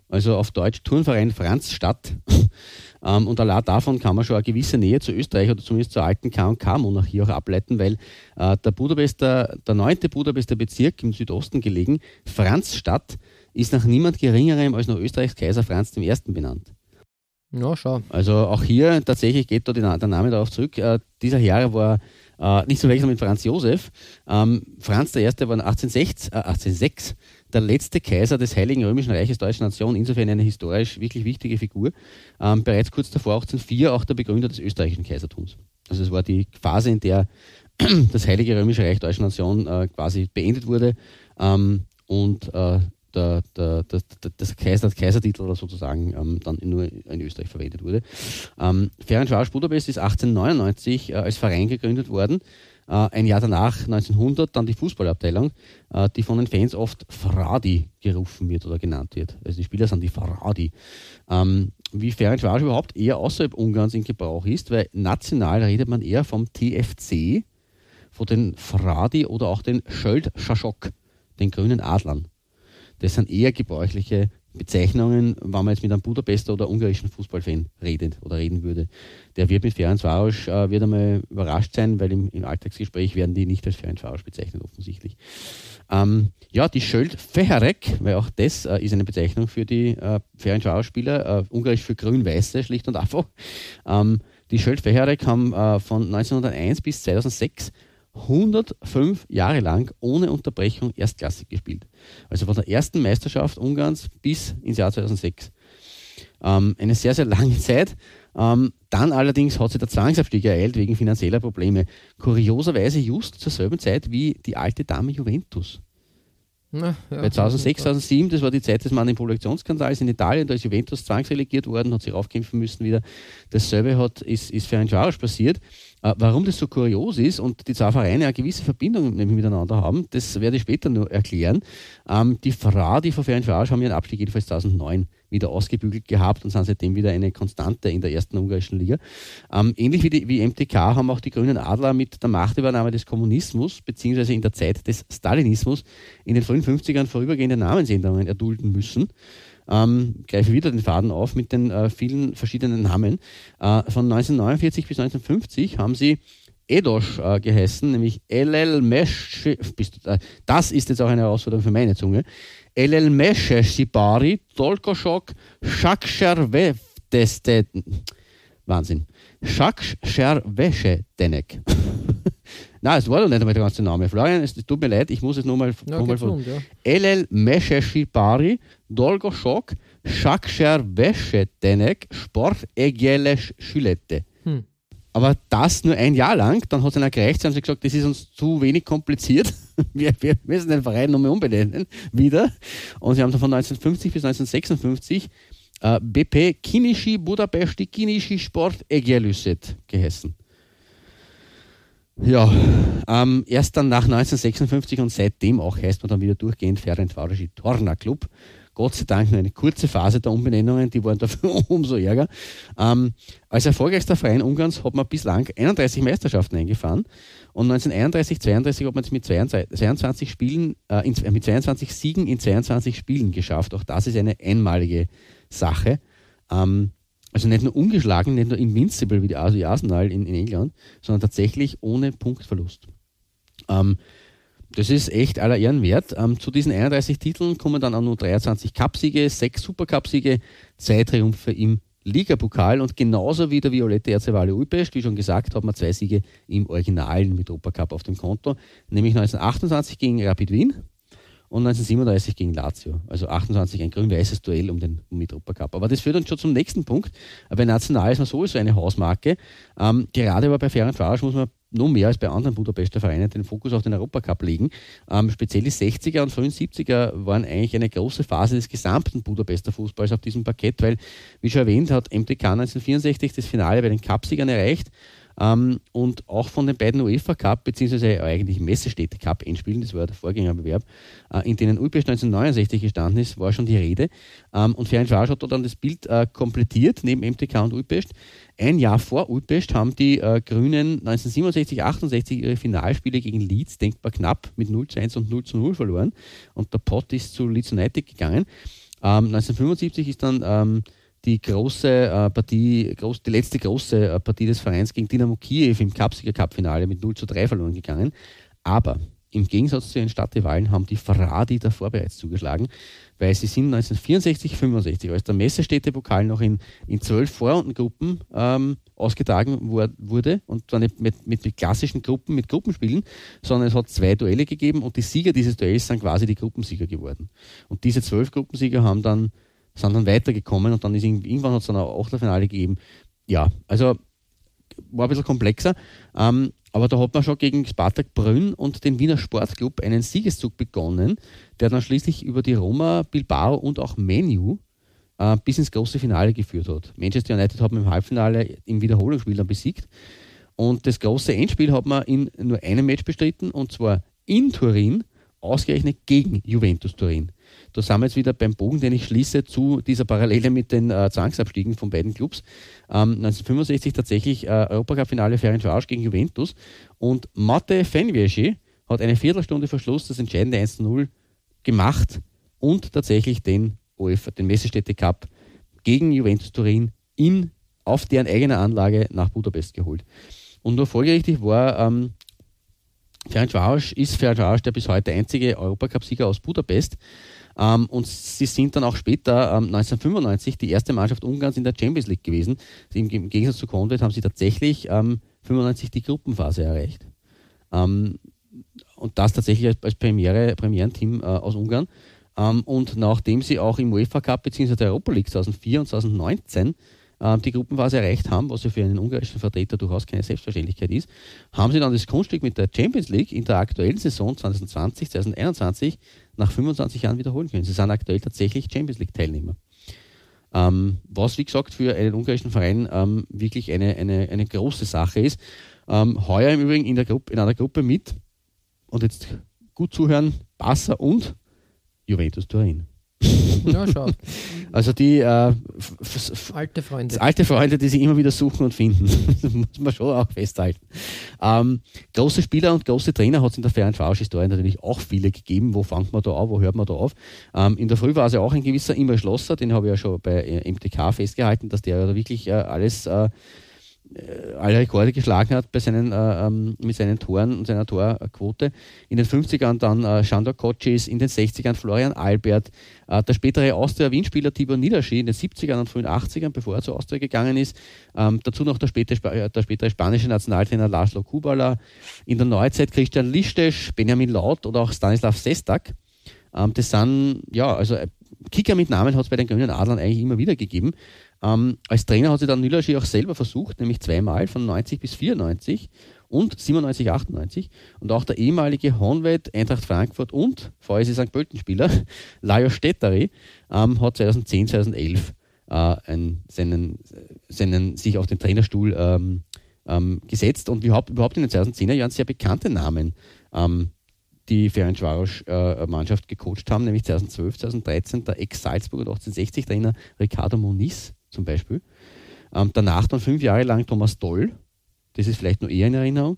also auf Deutsch Turnverein Franzstadt. ähm, und allein davon kann man schon eine gewisse Nähe zu Österreich oder zumindest zur alten K&K-Monarchie auch ableiten, weil äh, der Budapester, der neunte Budapester Bezirk im Südosten gelegen, Franzstadt, ist nach niemand Geringerem als nach Österreichs Kaiser Franz I. benannt. Ja, schau. Also auch hier tatsächlich geht da der Name darauf zurück. Äh, dieser Herr war äh, nicht zu wechseln mit Franz Josef. Ähm, Franz I. war 1806, äh, 1806 der letzte Kaiser des Heiligen Römischen Reiches Deutscher Nation, insofern eine historisch wirklich wichtige Figur. Ähm, bereits kurz davor, 1804, auch der Begründer des österreichischen Kaisertums. Also es war die Phase, in der das Heilige Römische Reich Deutscher Nation äh, quasi beendet wurde ähm, und äh, der, der, der, das Kaiser, Kaisertitel oder sozusagen ähm, dann nur in Österreich verwendet wurde. Ähm, Ferencvaros Budapest ist 1899 äh, als Verein gegründet worden. Äh, ein Jahr danach, 1900, dann die Fußballabteilung, äh, die von den Fans oft Fradi gerufen wird oder genannt wird. Also die Spieler sind die Fradi. Ähm, wie Ferencvaros überhaupt eher außerhalb Ungarns in Gebrauch ist, weil national redet man eher vom TFC, von den Fradi oder auch den Schöld Schaschok, den grünen Adlern. Das sind eher gebräuchliche Bezeichnungen, wenn man jetzt mit einem Budapester oder ungarischen Fußballfan redet oder reden würde. Der wird mit Ferencvaros äh, wird einmal überrascht sein, weil im, im, Alltagsgespräch werden die nicht als Ferencvaros bezeichnet, offensichtlich. Ähm, ja, die Schöld Feherek, weil auch das äh, ist eine Bezeichnung für die äh, Ferencvaros-Spieler, äh, ungarisch für grün-weiße, schlicht und einfach. Ähm, die Schöld Feherek haben äh, von 1901 bis 2006 105 Jahre lang ohne Unterbrechung erstklassig gespielt. Also von der ersten Meisterschaft Ungarns bis ins Jahr 2006. Ähm, eine sehr, sehr lange Zeit. Ähm, dann allerdings hat sich der Zwangsabstieg ereilt wegen finanzieller Probleme. Kurioserweise just zur selben Zeit wie die alte Dame Juventus. Na, ja, Bei 2006, 2007, das war die Zeit des Manipulationsskandals in Italien, da ist Juventus zwangsrelegiert worden, hat sich raufkämpfen müssen wieder. Dasselbe hat, ist, ist für ein Jarasch passiert. Äh, warum das so kurios ist und die zwei Vereine eine gewisse Verbindung miteinander haben, das werde ich später nur erklären. Ähm, die Fra, die von Ferencvaros haben ihren Abstieg jedenfalls 2009 wieder ausgebügelt gehabt und sind seitdem wieder eine Konstante in der ersten ungarischen Liga. Ähm, ähnlich wie, die, wie MTK haben auch die Grünen Adler mit der Machtübernahme des Kommunismus beziehungsweise in der Zeit des Stalinismus in den frühen 50ern vorübergehende Namensänderungen erdulden müssen ähm, greife wieder den Faden auf mit den äh, vielen verschiedenen Namen. Äh, von 1949 bis 1950 haben sie Edosch äh, geheißen, nämlich LL Mesh. Äh, das ist jetzt auch eine Herausforderung für meine Zunge. LL Meshe Sibari Dolkoshok Shakshervesteste. Wahnsinn. Shakshervesche-Denek. Nein, es war doch nicht einmal der ganze Name. Florian, es tut mir leid, ich muss es nur mal. Ja, mal von. Ja. LL Mesheshipari, Dolgoshok, Shaksher Denek, Sport Egelesh Schülette. Hm. Aber das nur ein Jahr lang, dann hat es ihnen gereicht, sie haben sie gesagt, das ist uns zu wenig kompliziert. Wir, wir müssen den Verein nochmal umbenennen, wieder. Und sie haben dann von 1950 bis 1956 äh, BP Kinishi Budapesti Kinishi Sport Egelüset geheißen. Ja, ähm, erst dann nach 1956 und seitdem auch heißt man dann wieder durchgehend Ferencvarosi Torna Club. Gott sei Dank nur eine kurze Phase der Umbenennungen, die waren dafür umso ärger. Ähm, als erfolgreichster Verein Ungarns hat man bislang 31 Meisterschaften eingefahren und 1931, 32 hat man es mit 22, Spielen, äh, in, mit 22 Siegen in 22 Spielen geschafft. Auch das ist eine einmalige Sache. Ähm, also nicht nur ungeschlagen, nicht nur invincible wie die Arsenal in, in England, sondern tatsächlich ohne Punktverlust. Ähm, das ist echt aller Ehren wert. Ähm, zu diesen 31 Titeln kommen dann auch nur 23 Cupsiege, 6 Supercupsiege, zwei Triumphe im Ligapokal und genauso wie der violette RC Valle Ulpest, wie schon gesagt, hat man zwei Siege im originalen Mitropa auf dem Konto, nämlich 1928 gegen Rapid Wien und 1937 gegen Lazio. Also 28 ein grün-weißes Duell um den Mitropa Aber das führt uns schon zum nächsten Punkt. Bei National ist man sowieso eine Hausmarke. Ähm, gerade aber bei Ferencváros muss man noch mehr als bei anderen Budapester Vereinen den Fokus auf den Europacup legen. Ähm, speziell die 60er und frühen 70er waren eigentlich eine große Phase des gesamten Budapester Fußballs auf diesem Parkett, weil, wie schon erwähnt, hat MTK 1964 das Finale bei den Cupsiegern erreicht. Ähm, und auch von den beiden UEFA Cup, beziehungsweise eigentlich Messestädte Cup Endspielen, das war der Vorgängerbewerb, äh, in denen Ulpest 1969 gestanden ist, war schon die Rede. Ähm, und Ferenc Varos hat dann das Bild äh, komplettiert, neben MTK und Ulpest. Ein Jahr vor Ulpest haben die äh, Grünen 1967, 68 ihre Finalspiele gegen Leeds denkbar knapp mit 0 zu 1 und 0 zu 0 verloren. Und der Pott ist zu Leeds United gegangen. Ähm, 1975 ist dann ähm, die große äh, Partie, groß, die letzte große äh, Partie des Vereins gegen Dynamo Kiew im Cupsieger Cup-Finale mit 0 zu 3 verloren gegangen. Aber im Gegensatz zu ihren Stadtrivalen haben die Ferrari davor bereits zugeschlagen, weil sie sind 1964, 65, als der Messestädtepokal noch in, in zwölf Vorrundengruppen ähm, ausgetragen wurde und zwar nicht mit, mit klassischen Gruppen, mit Gruppenspielen, sondern es hat zwei Duelle gegeben und die Sieger dieses Duells sind quasi die Gruppensieger geworden. Und diese zwölf Gruppensieger haben dann sind dann weitergekommen und dann ist irgendwann hat es dann ein Achtelfinale gegeben. Ja, also war ein bisschen komplexer. Ähm, aber da hat man schon gegen Spartak Brünn und den Wiener Sportclub einen Siegeszug begonnen, der dann schließlich über die Roma, Bilbao und auch Menu äh, bis ins große Finale geführt hat. Manchester United hat man im Halbfinale im Wiederholungsspiel dann besiegt. Und das große Endspiel hat man in nur einem Match bestritten, und zwar in Turin, ausgerechnet gegen Juventus Turin. Da sind wir jetzt wieder beim Bogen, den ich schließe zu dieser Parallele mit den äh, Zwangsabstiegen von beiden Clubs. Ähm, 1965 tatsächlich äh, Europacup-Finale Ferencváros gegen Juventus und Mate Fenvieschi hat eine Viertelstunde vor Schluss das entscheidende 1-0 gemacht und tatsächlich den UEFA, den Messestädte Cup gegen Juventus Turin in, auf deren eigener Anlage nach Budapest geholt. Und nur folgerichtig war ähm, Ferencváros, ist Ferencváros der bis heute einzige Europacup-Sieger aus Budapest. Ähm, und sie sind dann auch später, ähm, 1995, die erste Mannschaft Ungarns in der Champions League gewesen. Im, Gegensatz zu Convent haben sie tatsächlich ähm, 95 die Gruppenphase erreicht. Ähm, und das tatsächlich als, als Premiere, Premierenteam äh, aus Ungarn. Ähm, und nachdem sie auch im UEFA Cup bzw. der Europa League 2004 und 2019 äh, die Gruppenphase erreicht haben, was ja für einen ungarischen Vertreter durchaus keine Selbstverständlichkeit ist, haben sie dann das Kunststück mit der Champions League in der aktuellen Saison 2020, 2021 nach 25 Jahren wiederholen können. Sie sind aktuell tatsächlich Champions League-Teilnehmer. Ähm, was, wie gesagt, für einen ungarischen Verein ähm, wirklich eine, eine, eine große Sache ist. Ähm, heuer im Übrigen in, der Gruppe, in einer Gruppe mit, und jetzt gut zuhören, Barca und Juventus Turin. Ja, schau. Also die äh, alte Freunde. Alte Freunde, die sich immer wieder suchen und finden. das muss man schon auch festhalten. Ähm, große Spieler und große Trainer hat es in der fairen Historie natürlich auch viele gegeben. Wo fängt man da auf, wo hört man da auf? Ähm, in der Früh war es ja auch ein gewisser Imre Schlosser, den habe ich ja schon bei äh, MTK festgehalten, dass der ja wirklich äh, alles äh, alle Rekorde geschlagen hat bei seinen, äh, ähm, mit seinen Toren und seiner Torquote. In den 50ern dann äh, Shandor Kocis, in den 60ern Florian Albert, äh, der spätere Austria-Wien-Spieler Tibor Niederschi in den 70ern und frühen 80ern, bevor er zu Austria gegangen ist. Ähm, dazu noch der, späte, äh, der spätere spanische Nationaltrainer Laszlo Kubala. In der Neuzeit Christian Listesch, Benjamin Laut oder auch Stanislav Sestak. Ähm, das sind, ja, also äh, Kicker mit Namen hat es bei den Grünen Adlern eigentlich immer wieder gegeben. Ähm, als Trainer hat sich dann Nülaschi auch selber versucht, nämlich zweimal von 90 bis 94 und 97, 98. Und auch der ehemalige Honved, Eintracht Frankfurt und VSC St. Pölten-Spieler Lajos Stetteri ähm, hat 2010, 2011 äh, einen, seinen, seinen, sich auf den Trainerstuhl ähm, ähm, gesetzt und überhaupt, überhaupt in den 2010er Jahren sehr bekannte Namen ähm, die Ferencvaros-Mannschaft äh, gecoacht haben, nämlich 2012, 2013 der Ex-Salzburg und 1860-Trainer Ricardo Moniz zum Beispiel. Ähm, danach dann fünf Jahre lang Thomas Doll, das ist vielleicht nur eher in Erinnerung.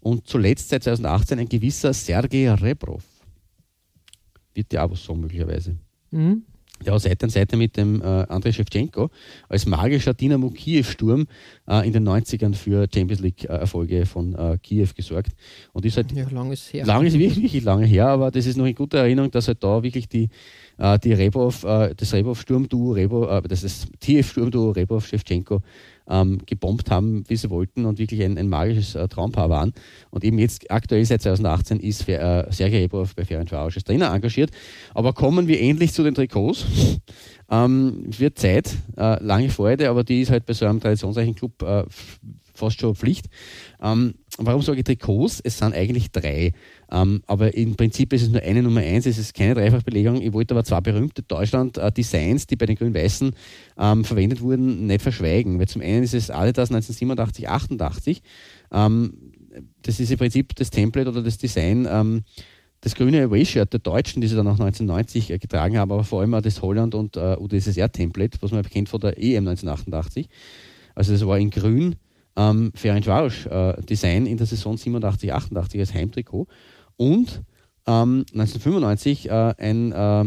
Und zuletzt seit 2018 ein gewisser Sergei Rebrov. Wird ja auch was sagen, möglicherweise. Mhm. ja, Seite an Seite mit dem äh, Andrei Shevchenko als magischer Dynamo Kiew-Sturm äh, in den 90ern für Champions League-Erfolge von äh, Kiew gesorgt. Und ist halt Ja, lang ist her. lang ist wirklich, wirklich lange her, aber das ist noch in guter Erinnerung, dass halt da wirklich die, äh, die Rebov, äh, das Rebov-Sturmduo, Rebov, äh, das ist das Kiew-Sturmduo Rebov Shevchenko ähm, gebombt haben, wie sie wollten und wirklich ein, ein magisches äh, Traumpaar waren. Und eben jetzt aktuell seit 2018 ist äh, Sergei Rebov bei Ferencvaros als Trainer engagiert. Aber kommen wir endlich zu den Trikots. Ähm, wird Zeit, äh, lange Freude, aber die ist halt bei so einem traditionsreichen Club äh, fast schon Pflicht. Ähm, warum sage ich Trikots? Es sind eigentlich drei. Ähm, aber im Prinzip ist es nur eine Nummer eins, es ist keine Dreifachbelegung. Ich wollte aber zwei berühmte Deutschland-Designs, die bei den Grün-Weißen ähm, verwendet wurden, nicht verschweigen. Weil zum einen ist es Adidas 1987, 88. Ähm, das ist im Prinzip das Template oder das Design ähm, das grüne Away-Shirt der Deutschen, die sie dann auch 1990 äh, getragen haben, aber vor allem auch das Holland- und äh, UdSSR-Template, was man kennt von der EM 1988. Also das war in grün ähm, Ferencvaros äh, Design in der Saison 87, 88 als Heimtrikot. Und ähm, 1995 äh, ein äh,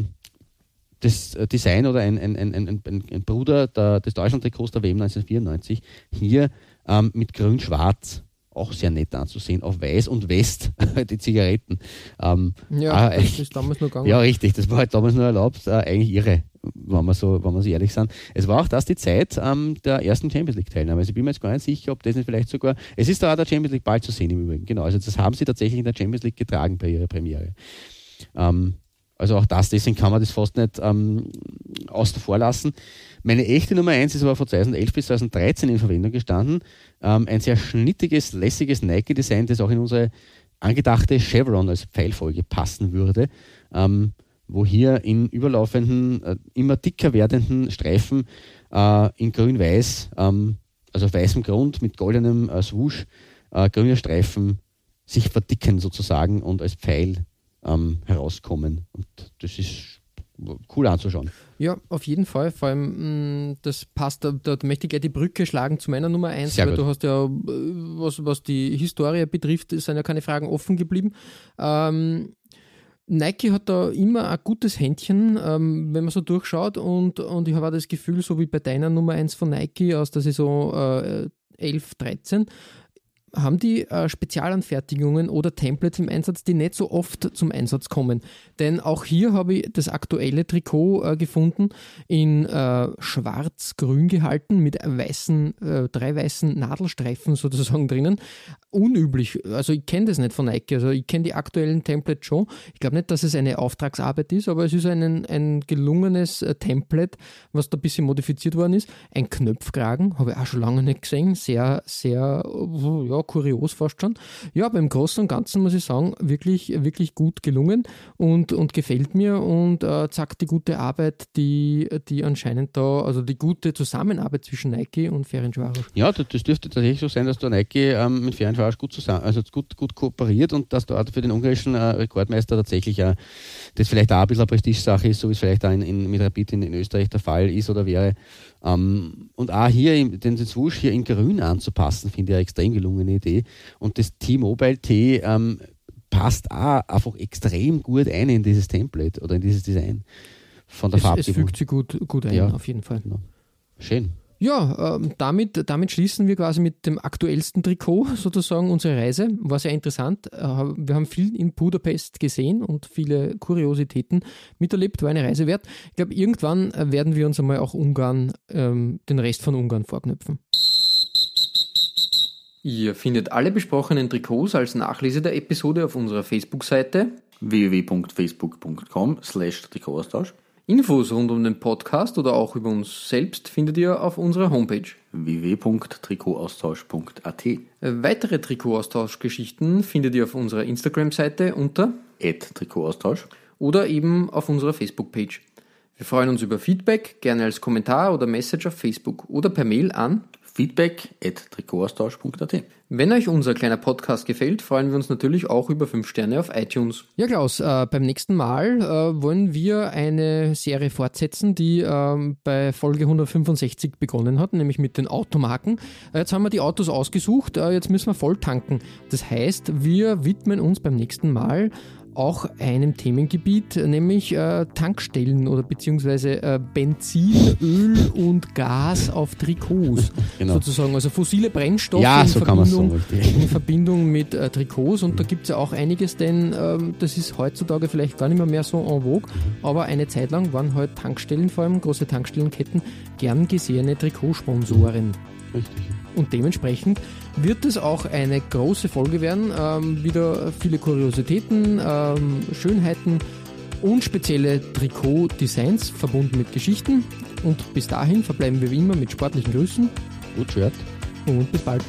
das äh, Design oder ein, ein, ein, ein Bruder der, des Deutschland-Trikots der WM 1994 hier ähm, mit grün-schwarz auch sehr nett anzusehen, auf weiß und west die Zigaretten. Ähm, Ja, ah, das ist damals noch gegangen. ja, richtig, das war halt damals nur erlaubt, äh, eigentlich irre, wenn wir, so, wenn wir so ehrlich sind. Es war auch das die Zeit ähm, der ersten Champions League-Teilnahme. Also ich bin mir jetzt gar nicht sicher, ob das nicht vielleicht sogar, es ist da auch der Champions League bald zu sehen im Übrigen, genau, also das haben sie tatsächlich in der Champions League getragen bei ihrer Premiere. Ähm, also auch das, deswegen kann man das fast nicht ähm, außen vor lassen. Meine echte Nummer 1 ist aber von 2011 bis 2013 in Verwendung gestanden. Ähm, ein sehr schnittiges, lässiges Nike-Design, das auch in unsere angedachte Chevron als Pfeilfolge passen würde. Ähm, wo hier in überlaufenden, äh, immer dicker werdenden Streifen äh, in grün-weiß, ähm, also auf weißem Grund mit goldenem äh, Swoosh, äh, grüne Streifen sich verdicken sozusagen und als Pfeil ähm, herauskommen. Und das ist cool anzuschauen. Ja, auf jeden Fall. Vor allem, mh, das passt, da, da möchte ich gleich die Brücke schlagen zu meiner Nummer 1, Sehr weil gut. du hast ja, äh, was, was die Historie betrifft, sind ja keine Fragen offen geblieben. Ähm, Nike hat da immer ein gutes Händchen, ähm, wenn man so durchschaut und, und ich habe auch das Gefühl, so wie bei deiner Nummer 1 von Nike aus der Saison äh, 11, 13, haben die äh, Spezialanfertigungen oder Templates im Einsatz, die nicht so oft zum Einsatz kommen. Denn auch hier habe ich das aktuelle Trikot äh, gefunden, in äh, schwarz-grün gehalten, mit weißen, äh, drei weißen Nadelstreifen sozusagen drinnen. Unüblich, also ich kenne das nicht von Nike, also ich kenne die aktuellen Templates schon. Ich glaube nicht, dass es eine Auftragsarbeit ist, aber es ist ein, ein gelungenes äh, Template, was da ein bisschen modifiziert worden ist. Ein Knöpfkragen, habe ich auch schon lange nicht gesehen, sehr, sehr, äh, ja, kurios fast schon. Ja, aber im Großen und Ganzen muss ich sagen, wirklich, wirklich gut gelungen und, und gefällt mir und äh, zeigt die gute Arbeit, die, die anscheinend da, also die gute Zusammenarbeit zwischen Nike und Ferencvaros. Ja, das, dürfte tatsächlich so sein, dass der Nike ähm, mit Ferencvaros gut zusammen, also gut, gut kooperiert und dass dort für den ungarischen äh, Rekordmeister tatsächlich äh, das vielleicht auch ein bisschen eine Prestigesache ist, so wie es vielleicht auch in, in, mit Rapid in, in Österreich der Fall ist oder wäre. Ähm, und auch hier im, den, den Swoosh hier in grün anzupassen, finde ich eine extrem gelungene Idee. Und das T-Mobile T ähm, passt auch einfach extrem gut ein in dieses Template oder in dieses Design von der Es, es fügt sich gut, gut ein, Ja. auf jeden Fall. Schön. Ja, ähm, damit, damit schließen wir quasi mit dem aktuellsten Trikot sozusagen unsere Reise. War sehr interessant. Äh, wir haben viel in Budapest gesehen und viele Kuriositäten miterlebt. War eine Reise wert. Ich glaube, irgendwann äh, werden wir uns einmal auch Ungarn, ähm, den Rest von Ungarn vorknüpfen. Ihr findet alle besprochenen Trikots als Nachlese der Episode auf unserer Facebook-Seite www.facebook.com slash Trikotaustausch Infos rund um den Podcast oder auch über uns selbst findet ihr auf unserer Homepage. www.trikotaustausch.at Weitere Trikotaustauschgeschichten findet ihr auf unserer Instagram-Seite unter Trikotaustausch oder eben auf unserer Facebook-Page. Wir freuen uns über Feedback, gerne als Kommentar oder Message auf Facebook oder per Mail an. Feedback at Wenn euch unser kleiner Podcast gefällt, freuen wir uns natürlich auch über 5 Sterne auf iTunes. Ja, Klaus, äh, beim nächsten Mal äh, wollen wir eine Serie fortsetzen, die ähm, bei Folge 165 begonnen hat, nämlich mit den Automarken. Äh, jetzt haben wir die Autos ausgesucht, äh, jetzt müssen wir voll tanken. Das heißt, wir widmen uns beim nächsten Mal auch einem Themengebiet, nämlich äh, Tankstellen oder beziehungsweise äh, Benzin, Öl und Gas auf Trikots Genau. sozusagen. Also fossile Brennstoffe Ja, in, so Verbindung, in Verbindung mit äh, Trikots und da gibt es ja auch einiges, denn ähm, das ist heutzutage vielleicht gar nicht mehr, mehr so en vogue, aber eine Zeit lang waren halt Tankstellen, vor allem große Tankstellenketten, gern gesehene Trikotsponsoren. Richtig. Und dementsprechend wird es auch eine große Folge werden. Ähm, wieder viele Kuriositäten, ähm, Schönheiten und spezielle Trikot-Designs verbunden mit Geschichten. Und bis dahin verbleiben wir wie immer mit sportlichen Grüßen Gut, Schwert. und bis bald.